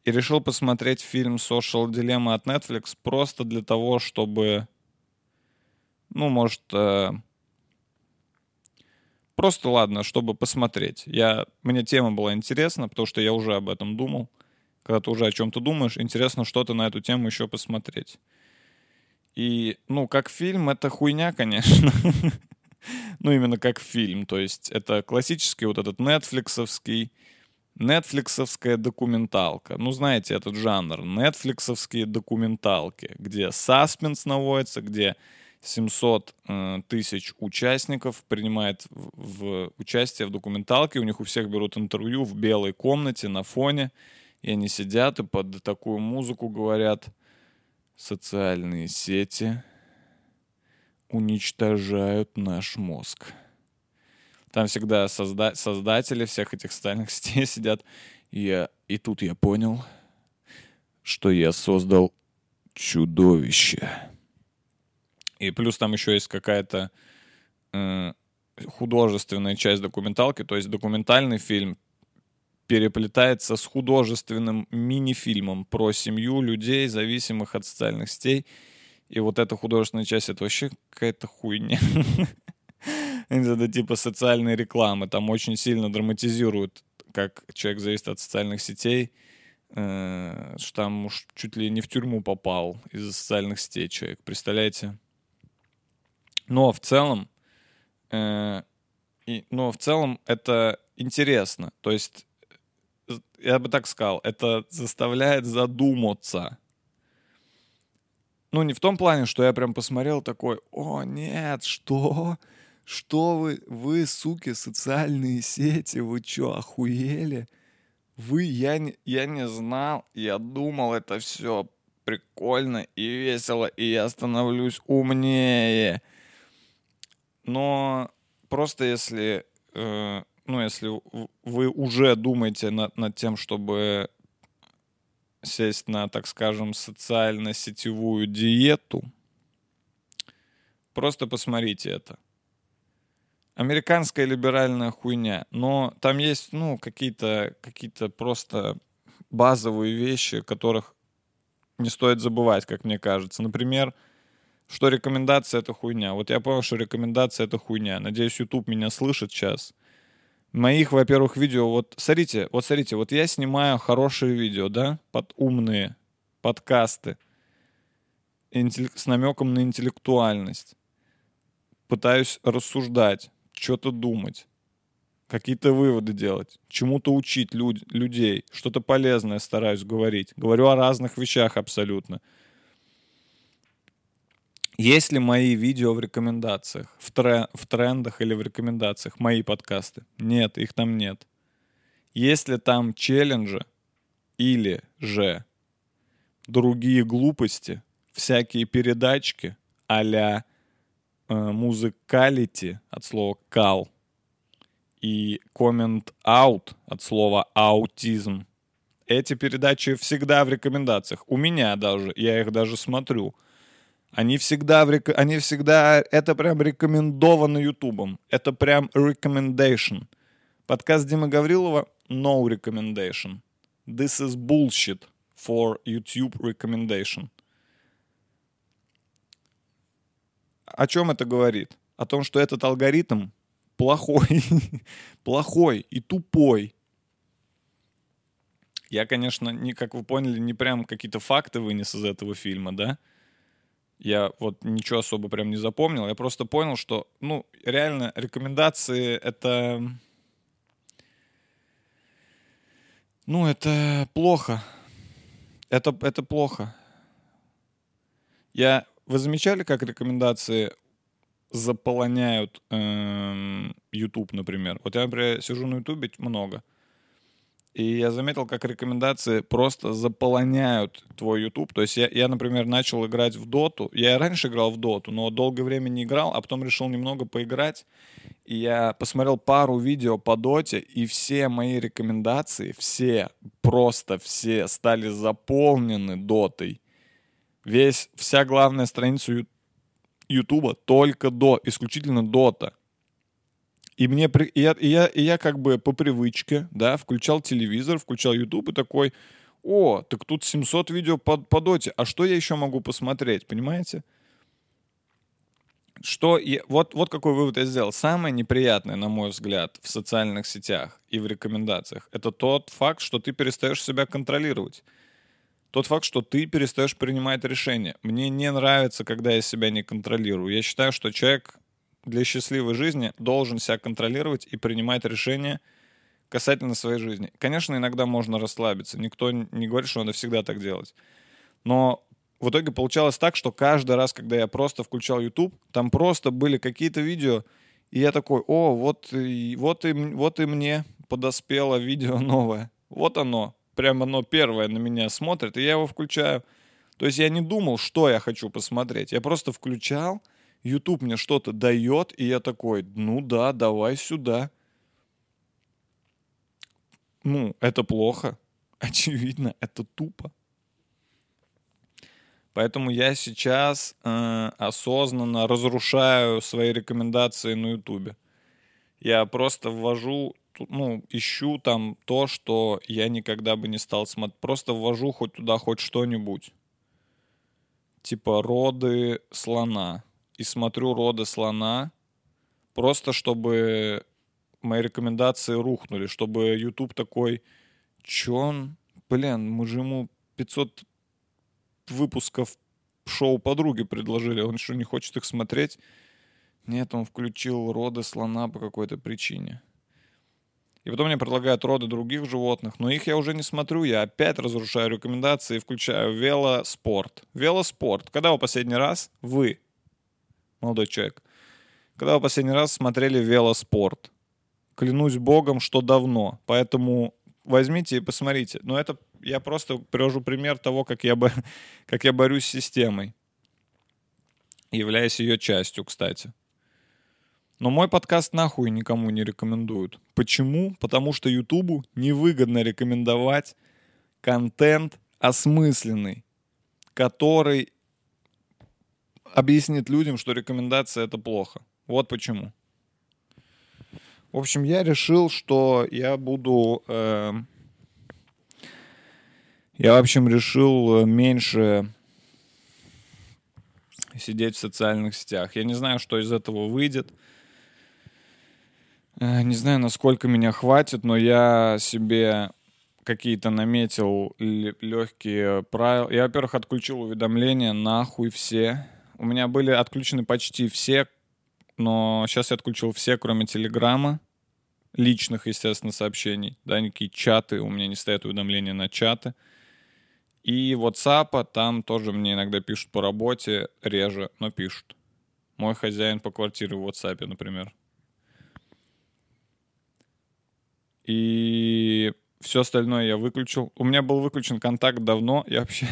И решил посмотреть фильм Social Dilemma от Netflix просто для того, чтобы, ну, может, э, просто ладно, чтобы посмотреть. Я, мне тема была интересна, потому что я уже об этом думал. Когда ты уже о чем-то думаешь, интересно что-то на эту тему еще посмотреть. И, ну, как фильм, это хуйня, *laughs* конечно. ну, именно как фильм. То есть это классический вот этот нетфликсовский, Нетфликсовская документалка. Ну, знаете этот жанр. Нетфликсовские документалки, где саспенс наводится, где 700 э, тысяч участников принимает в, в участие в документалке. У них у всех берут интервью в белой комнате на фоне. И они сидят и под такую музыку говорят «Социальные сети уничтожают наш мозг». Там всегда созда- создатели всех этих социальных *laughs* сетей сидят. И, я, и тут я понял, что я создал чудовище. И плюс там еще есть какая-то э, художественная часть документалки, то есть документальный фильм переплетается с художественным мини-фильмом про семью людей, зависимых от социальных сетей. И вот эта художественная часть — это вообще какая-то хуйня. *laughs* Это типа социальной рекламы. Там очень сильно драматизируют, как человек зависит от социальных сетей. Э, что там уж чуть ли не в тюрьму попал из-за социальных сетей человек. Представляете? Но в целом, э, но в целом это интересно. То есть, я бы так сказал, это заставляет задуматься. Ну, не в том плане, что я прям посмотрел такой, о, нет, что? Что вы, вы, суки, социальные сети, вы чё, охуели? Вы, я не, я не знал, я думал, это все прикольно и весело, и я становлюсь умнее. Но просто если, э, ну, если вы уже думаете над, над тем, чтобы сесть на, так скажем, социально-сетевую диету, просто посмотрите это. Американская либеральная хуйня, но там есть, ну, какие-то какие просто базовые вещи, которых не стоит забывать, как мне кажется. Например, что рекомендация — это хуйня. Вот я понял, что рекомендация — это хуйня. Надеюсь, YouTube меня слышит сейчас. Моих, во-первых, видео, вот смотрите, вот смотрите, вот я снимаю хорошие видео, да, под умные подкасты с намеком на интеллектуальность. Пытаюсь рассуждать, что-то думать, какие-то выводы делать, чему-то учить люд- людей, что-то полезное стараюсь говорить. Говорю о разных вещах абсолютно. Есть ли мои видео в рекомендациях, в, тре- в трендах или в рекомендациях, мои подкасты? Нет, их там нет. Есть ли там челленджи или же другие глупости, всякие передачки а-ля э, музыкалити от слова кал и comment out от слова аутизм. Эти передачи всегда в рекомендациях. У меня даже, я их даже смотрю – они всегда, рек... они всегда, это прям рекомендовано Ютубом. Это прям recommendation. Подкаст Димы Гаврилова no recommendation. This is bullshit for YouTube recommendation. О чем это говорит? О том, что этот алгоритм плохой, *laughs* плохой и тупой. Я, конечно, не, как вы поняли, не прям какие-то факты вынес из этого фильма, да? Я вот ничего особо прям не запомнил. Я просто понял, что, ну, реально, рекомендации — это... Ну, это плохо. Это, это плохо. Я... Вы замечали, как рекомендации заполоняют эм, YouTube, например? Вот я, например, сижу на YouTube много — и я заметил, как рекомендации просто заполоняют твой YouTube. То есть я, я, например, начал играть в доту. Я раньше играл в доту, но долгое время не играл, а потом решил немного поиграть. И я посмотрел пару видео по доте, и все мои рекомендации, все, просто все стали заполнены дотой. Весь, вся главная страница Ютуба только до, исключительно дота. И мне и я, и я, и я как бы по привычке, да, включал телевизор, включал YouTube и такой, о, так тут 700 видео по, по доте, а что я еще могу посмотреть, понимаете? Что я, вот, вот какой вывод я сделал. Самое неприятное, на мой взгляд, в социальных сетях и в рекомендациях, это тот факт, что ты перестаешь себя контролировать. Тот факт, что ты перестаешь принимать решения. Мне не нравится, когда я себя не контролирую. Я считаю, что человек для счастливой жизни должен себя контролировать и принимать решения, касательно своей жизни. Конечно, иногда можно расслабиться. Никто не говорит, что надо всегда так делать. Но в итоге получалось так, что каждый раз, когда я просто включал YouTube, там просто были какие-то видео, и я такой, о, вот, и, вот, и, вот и мне подоспело видео новое. Вот оно. Прямо оно первое на меня смотрит, и я его включаю. То есть я не думал, что я хочу посмотреть. Я просто включал, YouTube мне что-то дает, и я такой, ну да, давай сюда. Ну, это плохо. *laughs* Очевидно, это тупо. Поэтому я сейчас э, осознанно разрушаю свои рекомендации на Ютубе. Я просто ввожу, ну, ищу там то, что я никогда бы не стал смотреть. Просто ввожу хоть туда хоть что-нибудь. Типа роды слона. И смотрю роды слона, просто чтобы мои рекомендации рухнули, чтобы YouTube такой, чё он, блин, мы же ему 500 выпусков шоу подруги предложили, он что, не хочет их смотреть? Нет, он включил роды слона по какой-то причине. И потом мне предлагают роды других животных, но их я уже не смотрю, я опять разрушаю рекомендации и включаю велоспорт. Велоспорт. Когда вы последний раз, вы, молодой человек, когда вы последний раз смотрели велоспорт? Клянусь богом, что давно. Поэтому возьмите и посмотрите. Но это я просто привожу пример того, как я, бо... *laughs* как я борюсь с системой. Являясь ее частью, кстати. Но мой подкаст нахуй никому не рекомендуют. Почему? Потому что Ютубу невыгодно рекомендовать контент осмысленный, который объяснит людям, что рекомендация это плохо. Вот почему. В общем, я решил, что я буду... Э, я, в общем, решил меньше сидеть в социальных сетях. Я не знаю, что из этого выйдет. Э, не знаю, насколько меня хватит, но я себе какие-то наметил легкие правила. Я, во-первых, отключил уведомления нахуй все. У меня были отключены почти все, но сейчас я отключил все, кроме Телеграма, личных, естественно, сообщений. Да, никакие чаты, у меня не стоят уведомления на чаты. И WhatsApp, там тоже мне иногда пишут по работе, реже, но пишут. Мой хозяин по квартире в WhatsApp, например. И все остальное я выключил. У меня был выключен контакт давно. Я вообще,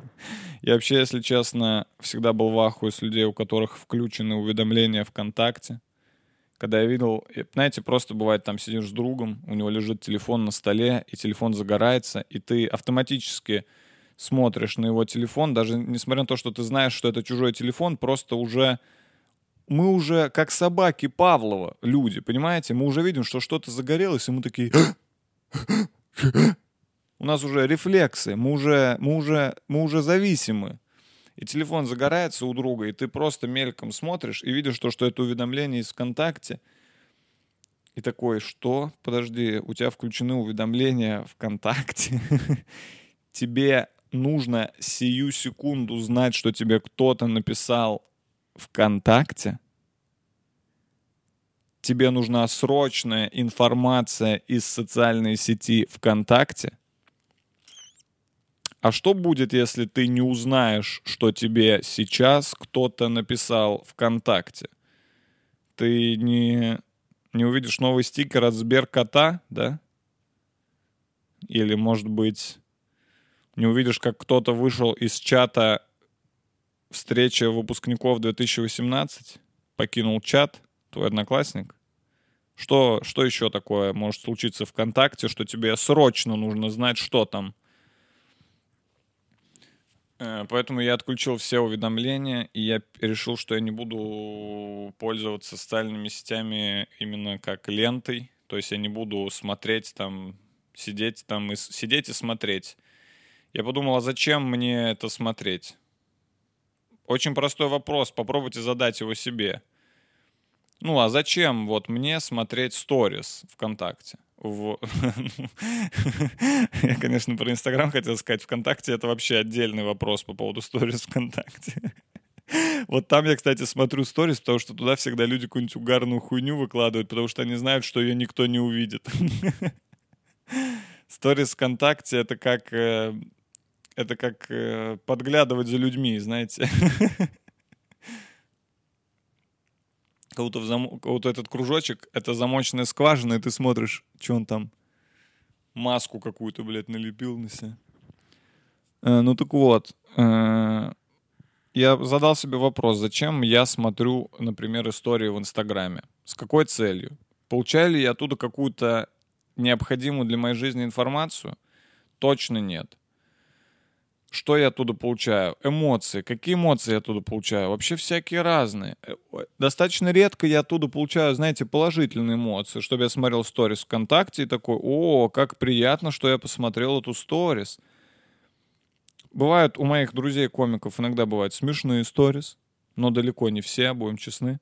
*laughs* я вообще, если честно, всегда был в ахуе с людей, у которых включены уведомления ВКонтакте. Когда я видел, знаете, просто бывает, там сидишь с другом, у него лежит телефон на столе, и телефон загорается, и ты автоматически смотришь на его телефон, даже несмотря на то, что ты знаешь, что это чужой телефон, просто уже мы уже как собаки Павлова, люди, понимаете? Мы уже видим, что что-то загорелось, и мы такие... У нас уже рефлексы, мы уже, мы уже, мы уже зависимы. И телефон загорается у друга, и ты просто мельком смотришь и видишь то, что это уведомление из ВКонтакте. И такой, что? Подожди, у тебя включены уведомления ВКонтакте. *laughs* Тебе нужно сию секунду знать, что тебе кто-то написал ВКонтакте, тебе нужна срочная информация из социальной сети ВКонтакте, а что будет, если ты не узнаешь, что тебе сейчас кто-то написал ВКонтакте? Ты не, не увидишь новый стикер от Сберкота, да? Или, может быть, не увидишь, как кто-то вышел из чата встреча выпускников 2018, покинул чат, твой одноклассник? Что, что еще такое может случиться ВКонтакте, что тебе срочно нужно знать, что там? Э, поэтому я отключил все уведомления, и я решил, что я не буду пользоваться социальными сетями именно как лентой. То есть я не буду смотреть там, сидеть там и сидеть и смотреть. Я подумал, а зачем мне это смотреть? Очень простой вопрос, попробуйте задать его себе. Ну, а зачем вот мне смотреть сторис ВКонтакте? В... *laughs* Я, конечно, про Инстаграм хотел сказать. ВКонтакте это вообще отдельный вопрос по поводу сторис ВКонтакте. Вот там я, кстати, смотрю сторис, потому что туда всегда люди какую-нибудь угарную хуйню выкладывают, потому что они знают, что ее никто не увидит. Сторис ВКонтакте — это как... э, Это как э, подглядывать за людьми, знаете. Будто, в как будто этот кружочек — это замочная скважина, и ты смотришь, что он там маску какую-то, блядь, налепил на себя. Э, Ну так вот, э, я задал себе вопрос, зачем я смотрю, например, истории в Инстаграме? С какой целью? Получаю ли я оттуда какую-то необходимую для моей жизни информацию? Точно нет. Что я оттуда получаю? Эмоции. Какие эмоции я оттуда получаю? Вообще всякие разные. Э, Достаточно редко я оттуда получаю, знаете, положительные эмоции, чтобы я смотрел сторис ВКонтакте и такой, о, как приятно, что я посмотрел эту сторис. Бывают у моих друзей-комиков иногда бывают смешные сторис, но далеко не все, будем честны.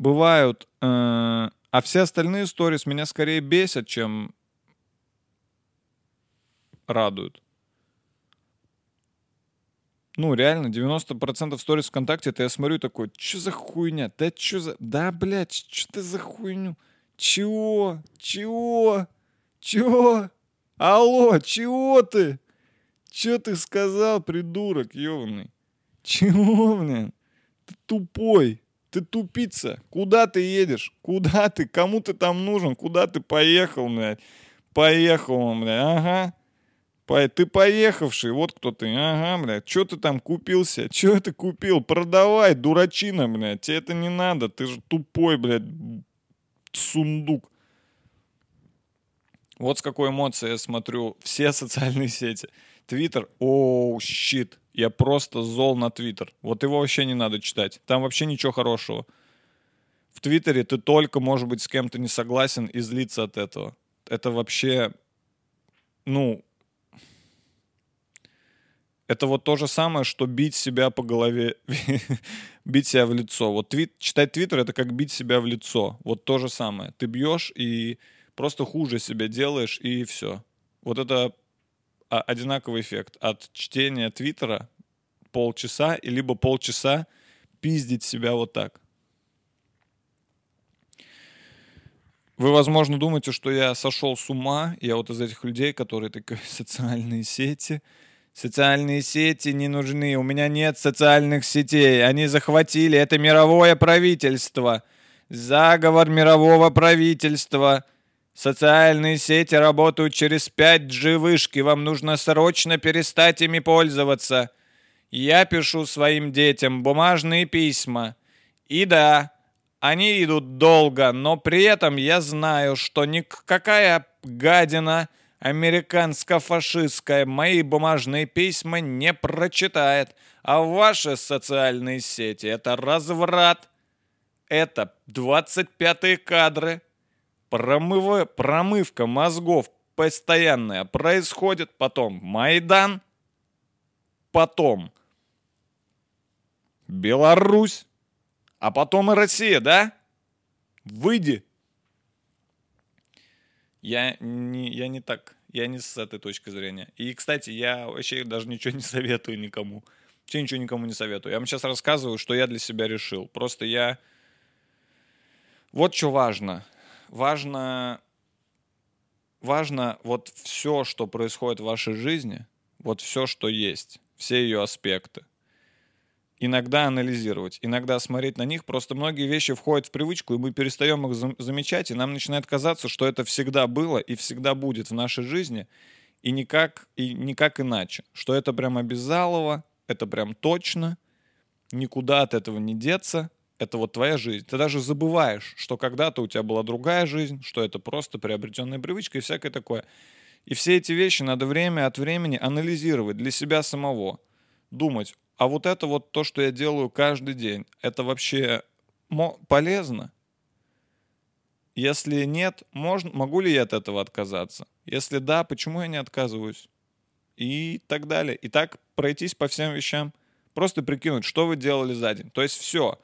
Бывают, э, а все остальные сторис меня скорее бесят, чем радуют. Ну, реально, 90% сторис ВКонтакте, это я смотрю такой, что за хуйня? Да что за... Да, блядь, что ты за хуйню? Чего? Чего? Чего? Алло, чего ты? Че ты сказал, придурок, ёбаный? Чего, блин? Ты тупой. Ты тупица. Куда ты едешь? Куда ты? Кому ты там нужен? Куда ты поехал, блядь? Поехал он, блядь. Ага. По- Ты поехавший, вот кто ты. Ага, блядь. Че ты там купился? *laughs* Че ты купил? Продавай, дурачина, блядь. Тебе это не надо. Ты же тупой, блядь, сундук. Вот с какой эмоцией я смотрю все *laughs* социальные сети. Твиттер, оу, щит. Я просто зол на Твиттер. Вот его вообще не надо читать. Там вообще ничего хорошего. В Твиттере ты только, может быть, с кем-то не согласен и злиться от этого. Это вообще, ну, это вот то же самое, что бить себя по голове, *laughs* бить себя в лицо. Вот твит, читать Твиттер — это как бить себя в лицо. Вот то же самое. Ты бьешь и просто хуже себя делаешь, и все. Вот это а, одинаковый эффект от чтения Твиттера полчаса, и либо полчаса пиздить себя вот так. Вы, возможно, думаете, что я сошел с ума. Я вот из этих людей, которые такие *laughs* социальные сети. Социальные сети не нужны. У меня нет социальных сетей. Они захватили. Это мировое правительство. Заговор мирового правительства. Социальные сети работают через 5G вышки. Вам нужно срочно перестать ими пользоваться. Я пишу своим детям бумажные письма. И да, они идут долго, но при этом я знаю, что никакая гадина американско-фашистская мои бумажные письма не прочитает. А ваши социальные сети — это разврат. Это 25-е кадры. Промыва- промывка мозгов постоянная происходит. Потом Майдан. Потом Беларусь. А потом и Россия, да? Выйди. Я не, я не так, я не с этой точки зрения. И, кстати, я вообще даже ничего не *laughs* советую никому. Вообще ничего никому не советую. Я вам сейчас рассказываю, что я для себя решил. Просто я... Вот что важно. Важно... Важно вот все, что происходит в вашей жизни, вот все, что есть, все ее аспекты иногда анализировать, иногда смотреть на них. Просто многие вещи входят в привычку, и мы перестаем их зам- замечать, и нам начинает казаться, что это всегда было и всегда будет в нашей жизни, и никак, и никак иначе. Что это прям обязалово, это прям точно, никуда от этого не деться, это вот твоя жизнь. Ты даже забываешь, что когда-то у тебя была другая жизнь, что это просто приобретенная привычка и всякое такое. И все эти вещи надо время от времени анализировать для себя самого. Думать, а вот это вот то, что я делаю каждый день, это вообще полезно? Если нет, можно, могу ли я от этого отказаться? Если да, почему я не отказываюсь? И так далее. И так пройтись по всем вещам. Просто прикинуть, что вы делали за день. То есть все.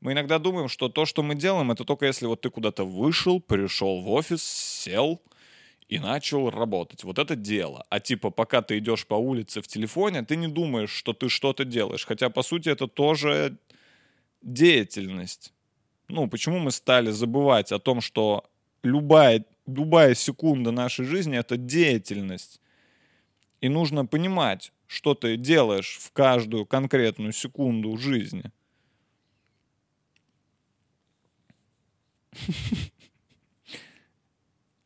Мы иногда думаем, что то, что мы делаем, это только если вот ты куда-то вышел, пришел в офис, сел и начал работать. Вот это дело. А типа, пока ты идешь по улице в телефоне, ты не думаешь, что ты что-то делаешь. Хотя, по сути, это тоже деятельность. Ну, почему мы стали забывать о том, что любая, любая секунда нашей жизни — это деятельность. И нужно понимать, что ты делаешь в каждую конкретную секунду жизни.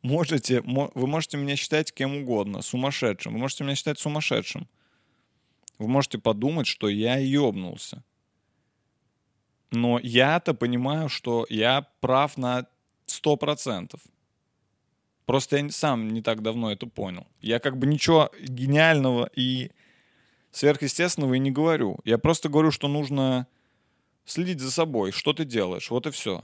Можете, вы можете меня считать кем угодно, сумасшедшим. Вы можете меня считать сумасшедшим. Вы можете подумать, что я ёбнулся. Но я-то понимаю, что я прав на 100%. Просто я сам не так давно это понял. Я как бы ничего гениального и сверхъестественного и не говорю. Я просто говорю, что нужно следить за собой, что ты делаешь, вот и все.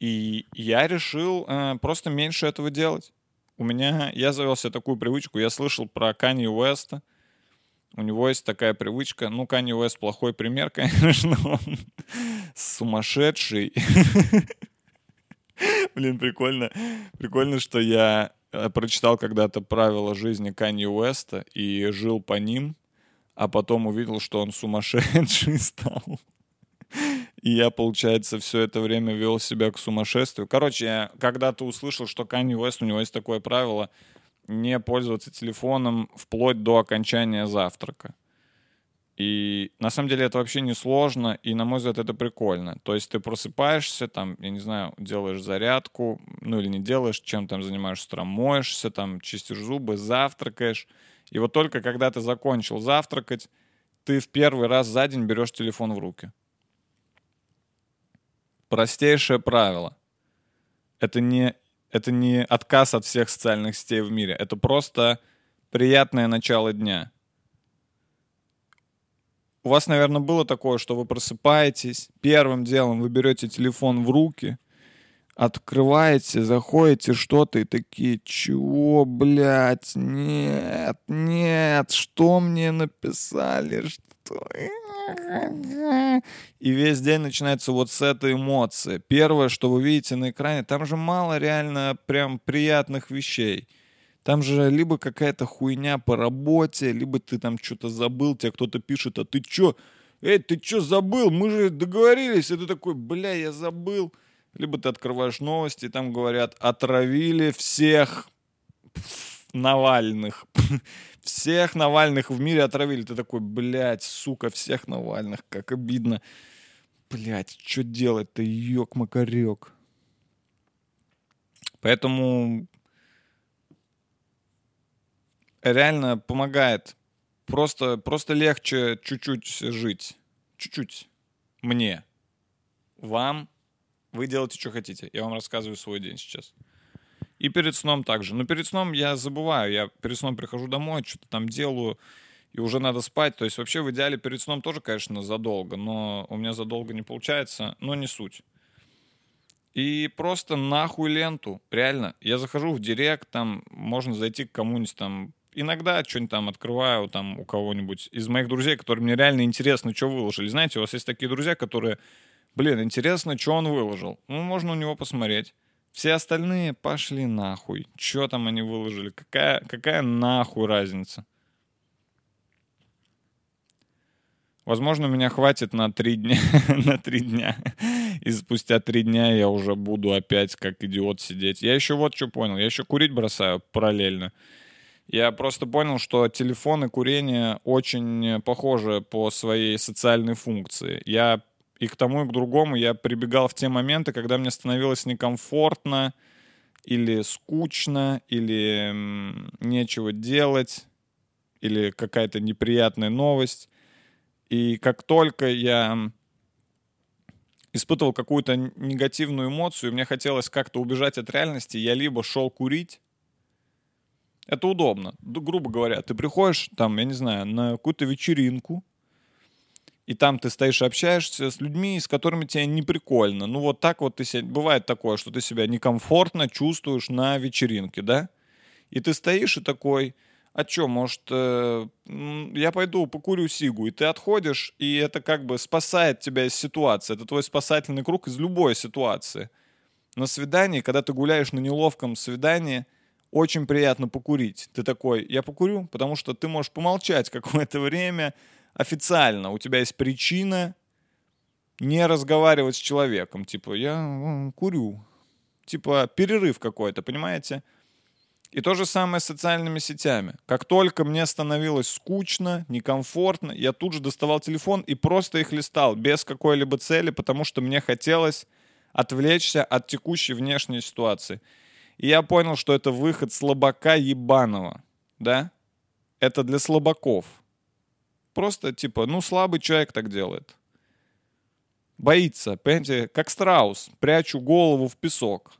И я решил э, просто меньше этого делать. У меня, я завел себе такую привычку, я слышал про Канье Уэста, у него есть такая привычка, ну, Канье Уэст плохой пример, *laughs* конечно, он сумасшедший. *laughs* Блин, прикольно, прикольно, что я э, прочитал когда-то правила жизни Канье Уэста и жил по ним, а потом увидел, что он сумасшедший *laughs* стал. И я, получается, все это время вел себя к сумасшествию. Короче, я когда-то услышал, что Канни Уэст, у него есть такое правило не пользоваться телефоном вплоть до окончания завтрака. И на самом деле это вообще не сложно, и на мой взгляд это прикольно. То есть ты просыпаешься, там, я не знаю, делаешь зарядку, ну или не делаешь, чем там занимаешься утра, моешься, там, чистишь зубы, завтракаешь. И вот только когда ты закончил завтракать, ты в первый раз за день берешь телефон в руки простейшее правило. Это не, это не отказ от всех социальных сетей в мире. Это просто приятное начало дня. У вас, наверное, было такое, что вы просыпаетесь, первым делом вы берете телефон в руки, открываете, заходите что-то и такие, чего, блядь, нет, нет, что мне написали, что... И весь день начинается вот с этой эмоции. Первое, что вы видите на экране, там же мало реально прям приятных вещей. Там же либо какая-то хуйня по работе, либо ты там что-то забыл, тебе кто-то пишет, а ты чё? Эй, ты чё забыл? Мы же договорились. И ты такой, бля, я забыл. Либо ты открываешь новости, и там говорят, отравили всех Навальных. *laughs* Всех Навальных в мире отравили. Ты такой, блядь, сука, всех Навальных, как обидно. Блядь, что делать-то, ёк-макарёк. Поэтому реально помогает. Просто, просто легче чуть-чуть жить. Чуть-чуть. Мне. Вам. Вы делаете, что хотите. Я вам рассказываю свой день сейчас. И перед сном также. Но перед сном я забываю. Я перед сном прихожу домой, что-то там делаю, и уже надо спать. То есть вообще в идеале перед сном тоже, конечно, задолго. Но у меня задолго не получается, но не суть. И просто нахуй ленту. Реально. Я захожу в директ, там можно зайти к кому-нибудь там иногда что-нибудь там открываю там у кого-нибудь из моих друзей, которые мне реально интересно, что выложили. Знаете, у вас есть такие друзья, которые, блин, интересно, что он выложил. Ну, можно у него посмотреть. Все остальные пошли нахуй. Что там они выложили? Какая, какая нахуй разница? Возможно, меня хватит на три дня. *laughs* на три дня. И спустя три дня я уже буду опять как идиот сидеть. Я еще вот что понял. Я еще курить бросаю параллельно. Я просто понял, что телефон и курение очень похожи по своей социальной функции. Я и к тому, и к другому я прибегал в те моменты, когда мне становилось некомфортно, или скучно, или нечего делать, или какая-то неприятная новость. И как только я испытывал какую-то негативную эмоцию, мне хотелось как-то убежать от реальности, я либо шел курить, это удобно. Грубо говоря, ты приходишь там, я не знаю, на какую-то вечеринку, и там ты стоишь и общаешься с людьми, с которыми тебе не прикольно. Ну вот так вот ты себя... Бывает такое, что ты себя некомфортно чувствуешь на вечеринке, да? И ты стоишь и такой, а что, может, э, я пойду покурю сигу, и ты отходишь, и это как бы спасает тебя из ситуации. Это твой спасательный круг из любой ситуации. на свидании, когда ты гуляешь на неловком свидании, очень приятно покурить. Ты такой, я покурю, потому что ты можешь помолчать *laughs* какое-то время официально. У тебя есть причина не разговаривать с человеком. Типа, я курю. Типа, перерыв какой-то, понимаете? И то же самое с социальными сетями. Как только мне становилось скучно, некомфортно, я тут же доставал телефон и просто их листал без какой-либо цели, потому что мне хотелось отвлечься от текущей внешней ситуации. И я понял, что это выход слабака ебаного. Да? Это для слабаков. Просто типа, ну слабый человек так делает. Боится, понимаете, как страус. Прячу голову в песок.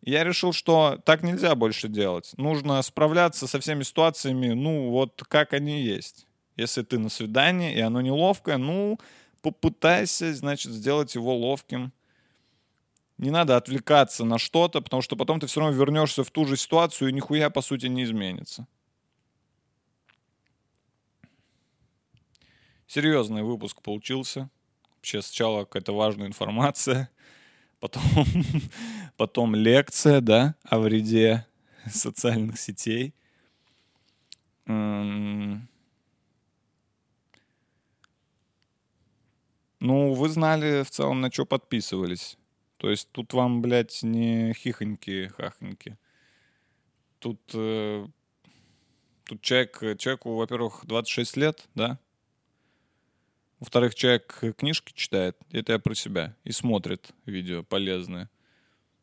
Я решил, что так нельзя больше делать. Нужно справляться со всеми ситуациями, ну, вот как они есть. Если ты на свидании, и оно неловкое, ну, попытайся, значит, сделать его ловким. Не надо отвлекаться на что-то, потому что потом ты все равно вернешься в ту же ситуацию, и нихуя, по сути, не изменится. Серьезный выпуск получился. Вообще сначала какая-то важная информация, *laughs* потом, *laughs* потом лекция, да, о вреде *laughs* социальных сетей. Ну, вы знали в целом, на что подписывались. То есть тут вам, блядь, не хихоньки-хахоньки. Тут, э, тут человек, человеку, во-первых, 26 лет, да? Во-вторых, человек книжки читает, это я про себя, и смотрит видео полезные.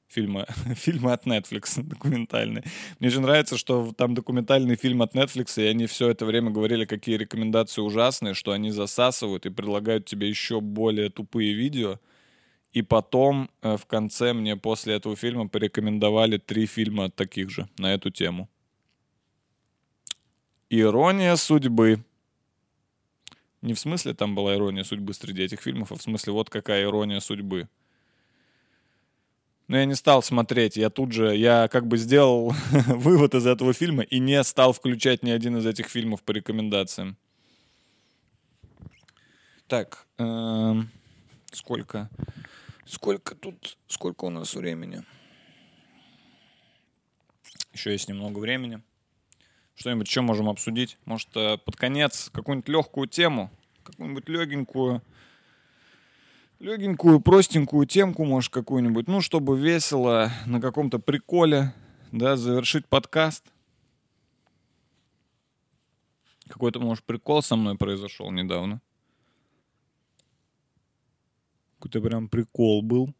Фильмы, *laughs* фильмы от Netflix документальные. Мне же нравится, что там документальный фильм от Netflix, и они все это время говорили, какие рекомендации ужасные, что они засасывают и предлагают тебе еще более тупые видео. И потом э, в конце мне после этого фильма порекомендовали три фильма таких же на эту тему. Ирония судьбы. Не в смысле там была ирония судьбы среди этих фильмов, а в смысле вот какая ирония судьбы. Но я не стал смотреть, я тут же, я как бы сделал *laughs* вывод из этого фильма и не стал включать ни один из этих фильмов по рекомендациям. Так, эм, сколько? Сколько тут, сколько у нас времени? Еще есть немного времени. Что-нибудь еще можем обсудить? Может, э, под конец какую-нибудь легкую тему? Какую-нибудь легенькую, легенькую, простенькую темку, может, какую-нибудь, ну, чтобы весело, на каком-то приколе, да, завершить подкаст. Какой-то, может, прикол со мной произошел недавно. Какой-то прям прикол был.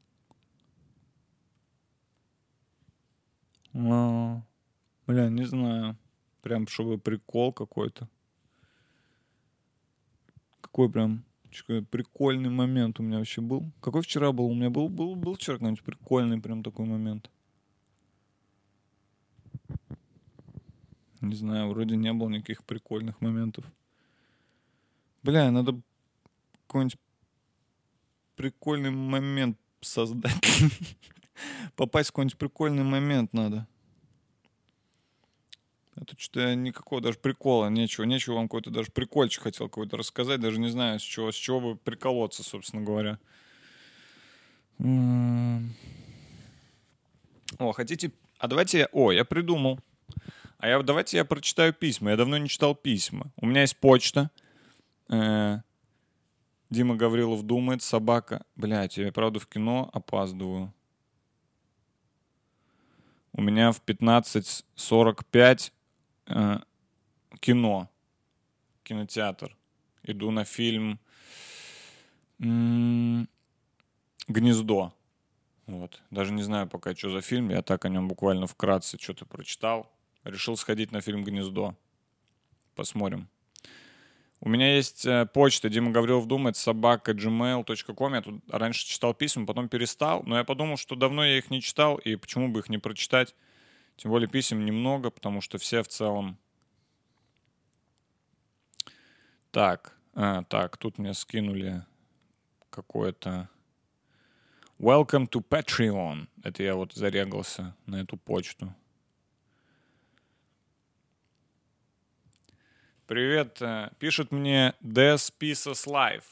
А, бля, не знаю. Прям, чтобы прикол какой-то. Какой прям прикольный момент у меня вообще был. Какой вчера был? У меня был, был, был вчера какой-нибудь прикольный прям такой момент. Не знаю, вроде не было никаких прикольных моментов. Бля, надо какой-нибудь прикольный момент создать. *laughs* Попасть в какой-нибудь прикольный момент надо. Это что-то никакого даже прикола, нечего. Нечего вам какой-то даже прикольчик хотел какой-то рассказать. Даже не знаю, с чего, с чего бы приколоться, собственно говоря. О, хотите... А давайте. О, я придумал. А я, давайте я прочитаю письма. Я давно не читал письма. У меня есть почта. Э, Дима Гаврилов думает, собака. Блять, я правда в кино опаздываю. У меня в 15.45 э, кино, кинотеатр. Иду на фильм «Гнездо». Вот. Даже не знаю пока, что за фильм. Я так о нем буквально вкратце что-то прочитал. Решил сходить на фильм «Гнездо». Посмотрим. У меня есть э, почта Дима Гаврилов думает собака gmail.com. Я тут раньше читал письма, потом перестал. Но я подумал, что давно я их не читал, и почему бы их не прочитать. Тем более писем немного, потому что все в целом... Так, а, так, тут мне скинули какое-то... Welcome to Patreon. Это я вот зарегался на эту почту. Привет, э, пишет мне Des Pieces Live.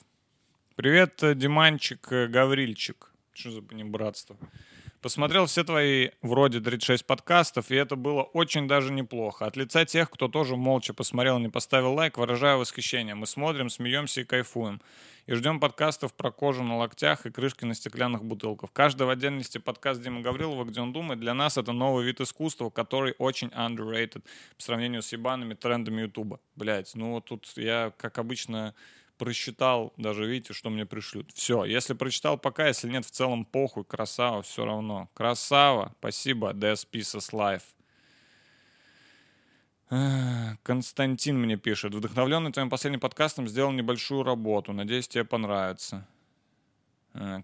Привет, э, Диманчик, Гаврильчик. Что за понебратство? Посмотрел все твои вроде 36 подкастов, и это было очень даже неплохо. От лица тех, кто тоже молча посмотрел и не поставил лайк, выражаю восхищение. Мы смотрим, смеемся и кайфуем. И ждем подкастов про кожу на локтях и крышки на стеклянных бутылках. Каждый в отдельности подкаст Димы Гаврилова, где он думает, для нас это новый вид искусства, который очень underrated по сравнению с ебаными трендами Ютуба. Блять, ну вот тут я, как обычно, просчитал, даже видите, что мне пришлют. Все, если прочитал пока, если нет, в целом похуй, красава, все равно. Красава, спасибо, DS Pieces Life. Константин мне пишет. Вдохновленный твоим последним подкастом сделал небольшую работу. Надеюсь, тебе понравится.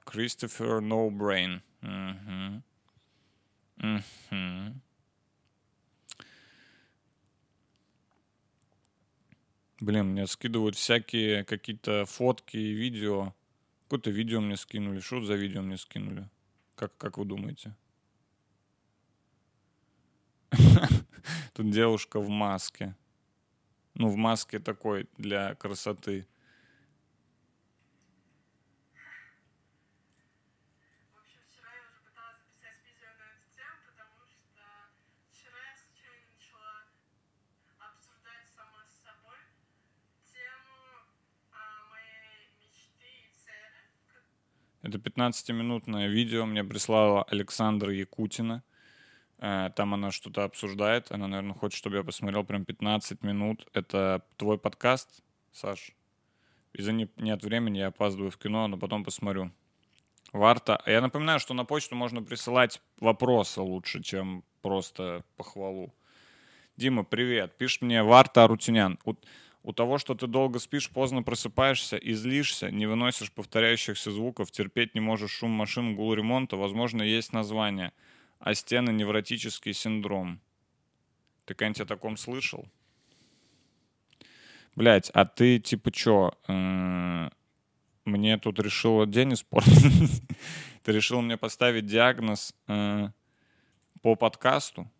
Кристофер No Brain. Мгм. Мгм. Блин, мне скидывают всякие какие-то фотки и видео. Какое-то видео мне скинули. Что за видео мне скинули? Как, как вы думаете? *laughs* Тут девушка в маске. Ну, в маске такой для красоты. Это 15-минутное видео мне прислала Александра Якутина. Э, Там она что-то обсуждает. Она, наверное, хочет, чтобы я посмотрел прям 15 минут. Это твой подкаст, Саш? Из-за не- нет времени я опаздываю в кино, но потом посмотрю. Варта. Я напоминаю, что на почту можно присылать вопросы лучше, чем просто похвалу. Дима, привет. Пишет мне Варта Арутюнян. У, того, что ты долго спишь, поздно просыпаешься и злишься, не выносишь повторяющихся звуков, терпеть не можешь шум машин, гул ремонта, возможно, есть название. А стены невротический синдром. Ты когда-нибудь о таком слышал? Блять, а ты типа чё? э, Мне тут решила день испортить. *laughs* Ты решил мне поставить диагноз э, по подкасту?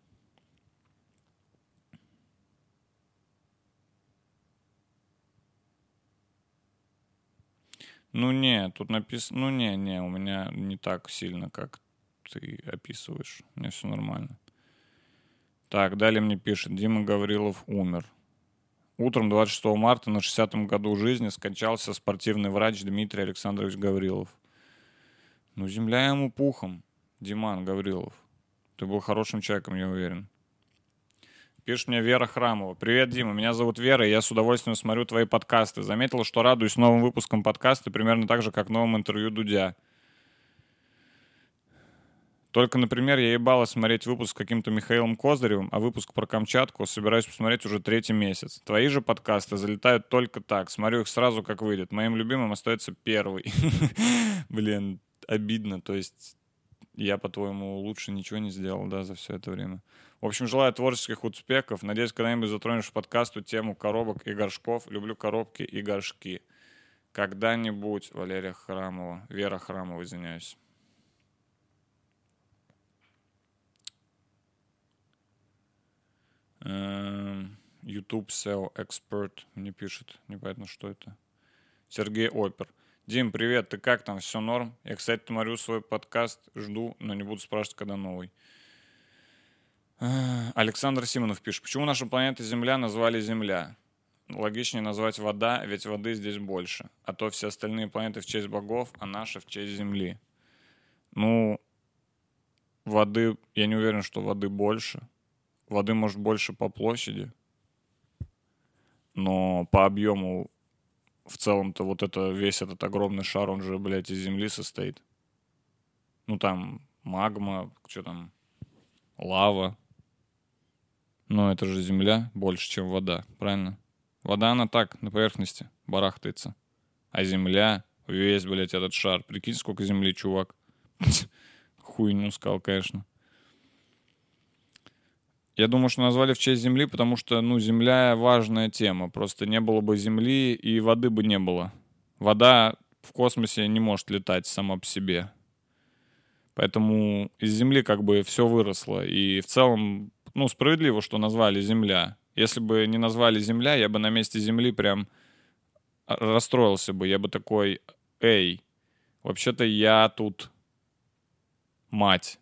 Ну не, тут написано, ну не, не, у меня не так сильно, как ты описываешь. У меня все нормально. Так, далее мне пишет, Дима Гаврилов умер. Утром 26 марта на 60-м году жизни скончался спортивный врач Дмитрий Александрович Гаврилов. Ну, земля ему пухом, Диман Гаврилов. Ты был хорошим человеком, я уверен. Пишет мне Вера Храмова. Привет, Дима. Меня зовут Вера, и я с удовольствием смотрю твои подкасты. Заметила, что радуюсь новым выпускам подкаста примерно так же, как новым интервью Дудя. Только, например, я ебала смотреть выпуск с каким-то Михаилом Козыревым, а выпуск про Камчатку собираюсь посмотреть уже третий месяц. Твои же подкасты залетают только так. Смотрю их сразу, как выйдет. Моим любимым остается первый. *laughs* Блин, обидно. То есть я, по-твоему, лучше ничего не сделал, да, за все это время. В общем, желаю творческих успехов. Надеюсь, когда-нибудь затронешь подкасту тему коробок и горшков. Люблю коробки и горшки. Когда-нибудь, Валерия Храмова, Вера Храмова, извиняюсь. Эм, YouTube SEO Expert мне пишет. Непонятно, что это. Сергей Опер. Дим, привет, ты как там? Все норм? Я, кстати, смотрю свой подкаст, жду, но не буду спрашивать, когда новый. Э, Александр Симонов пишет. Почему нашу планету Земля назвали Земля? Логичнее назвать вода, ведь воды здесь больше. А то все остальные планеты в честь богов, а наша в честь Земли. Ну, воды, я не уверен, что воды больше. Воды, может, больше по площади. Но по объему в целом-то вот это весь этот огромный шар, он же, блядь, из земли состоит. Ну, там магма, что там, лава. Но это же земля больше, чем вода, правильно? Вода, она так, на поверхности, барахтается. А земля, весь, блядь, этот шар. Прикинь, сколько земли, чувак. *laughs* Хуйню сказал, конечно. Я думаю, что назвали в честь Земли, потому что, ну, Земля важная тема. Просто не было бы Земли, и воды бы не было. Вода в космосе не может летать сама по себе. Поэтому из Земли как бы все выросло. И в целом, ну, справедливо, что назвали Земля. Если бы не назвали Земля, я бы на месте Земли прям расстроился бы. Я бы такой, эй, вообще-то я тут мать.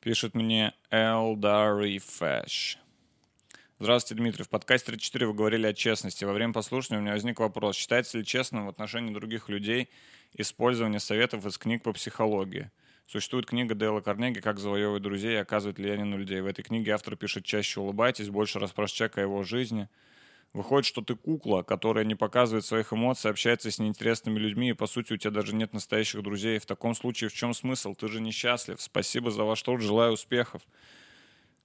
Пишет мне Элдари Фэш. Здравствуйте, Дмитрий. В подкасте 34 вы говорили о честности. Во время послушания у меня возник вопрос. Считается ли честным в отношении других людей использование советов из книг по психологии? Существует книга Дейла Карнеги «Как завоевывать друзей и оказывать влияние на людей». В этой книге автор пишет «Чаще улыбайтесь, больше расспрашивайте человека о его жизни». Выходит, что ты кукла, которая не показывает своих эмоций, общается с неинтересными людьми, и, по сути, у тебя даже нет настоящих друзей. В таком случае в чем смысл? Ты же несчастлив. Спасибо за ваш труд, желаю успехов.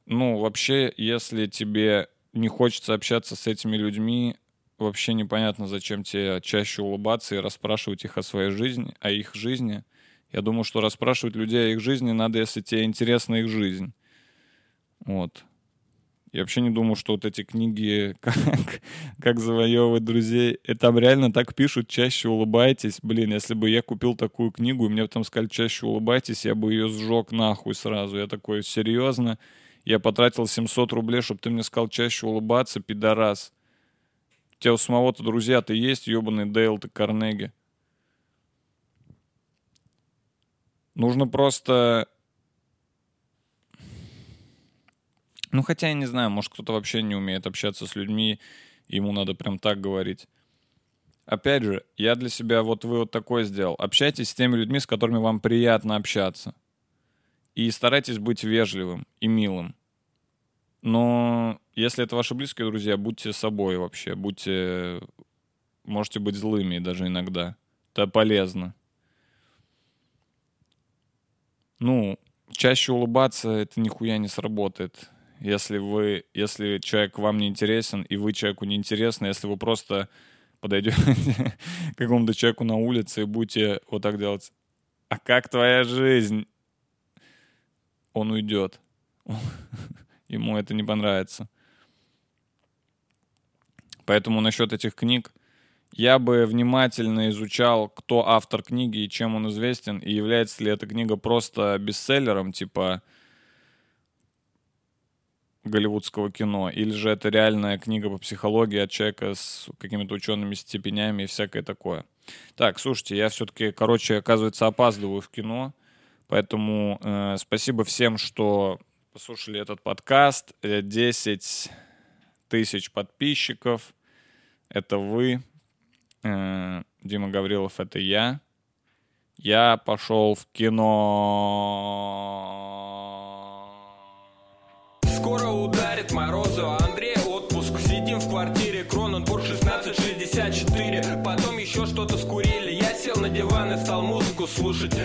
Ну, вообще, если тебе не хочется общаться с этими людьми, вообще непонятно, зачем тебе чаще улыбаться и расспрашивать их о своей жизни, о их жизни. Я думаю, что расспрашивать людей о их жизни надо, если тебе интересна их жизнь. Вот. Я вообще не думаю, что вот эти книги *laughs* «Как, как завоевывать друзей», это там реально так пишут, чаще улыбайтесь. Блин, если бы я купил такую книгу, и мне там сказали, чаще улыбайтесь, я бы ее сжег нахуй сразу. Я такой, серьезно? Я потратил 700 рублей, чтобы ты мне сказал чаще улыбаться, пидорас. У тебя у самого-то друзья-то есть, ебаный Дейл ты Карнеги. Нужно просто Ну, хотя я не знаю, может, кто-то вообще не умеет общаться с людьми, ему надо прям так говорить. Опять же, я для себя вот вы вот такой сделал. Общайтесь с теми людьми, с которыми вам приятно общаться. И старайтесь быть вежливым и милым. Но если это ваши близкие друзья, будьте собой вообще. Будьте... Можете быть злыми даже иногда. Это полезно. Ну, чаще улыбаться, это нихуя не сработает если вы, если человек вам не интересен, и вы человеку не интересны, если вы просто подойдете *laughs* к какому-то человеку на улице и будете вот так делать, а как твоя жизнь? Он уйдет. Ему это не понравится. Поэтому насчет этих книг я бы внимательно изучал, кто автор книги и чем он известен, и является ли эта книга просто бестселлером, типа голливудского кино, или же это реальная книга по психологии от человека с какими-то учеными степенями и всякое такое. Так, слушайте, я все-таки, короче, оказывается, опаздываю в кино, поэтому э, спасибо всем, что послушали этот подкаст. 10 э, тысяч подписчиков. Это вы. Э, Дима Гаврилов, это я. Я пошел в кино. Скоро ударит морозу, а Андрей отпуск Сидим в квартире, Кроненбург 1664 Потом еще что-то скурили Я сел на диван и стал музыку слушать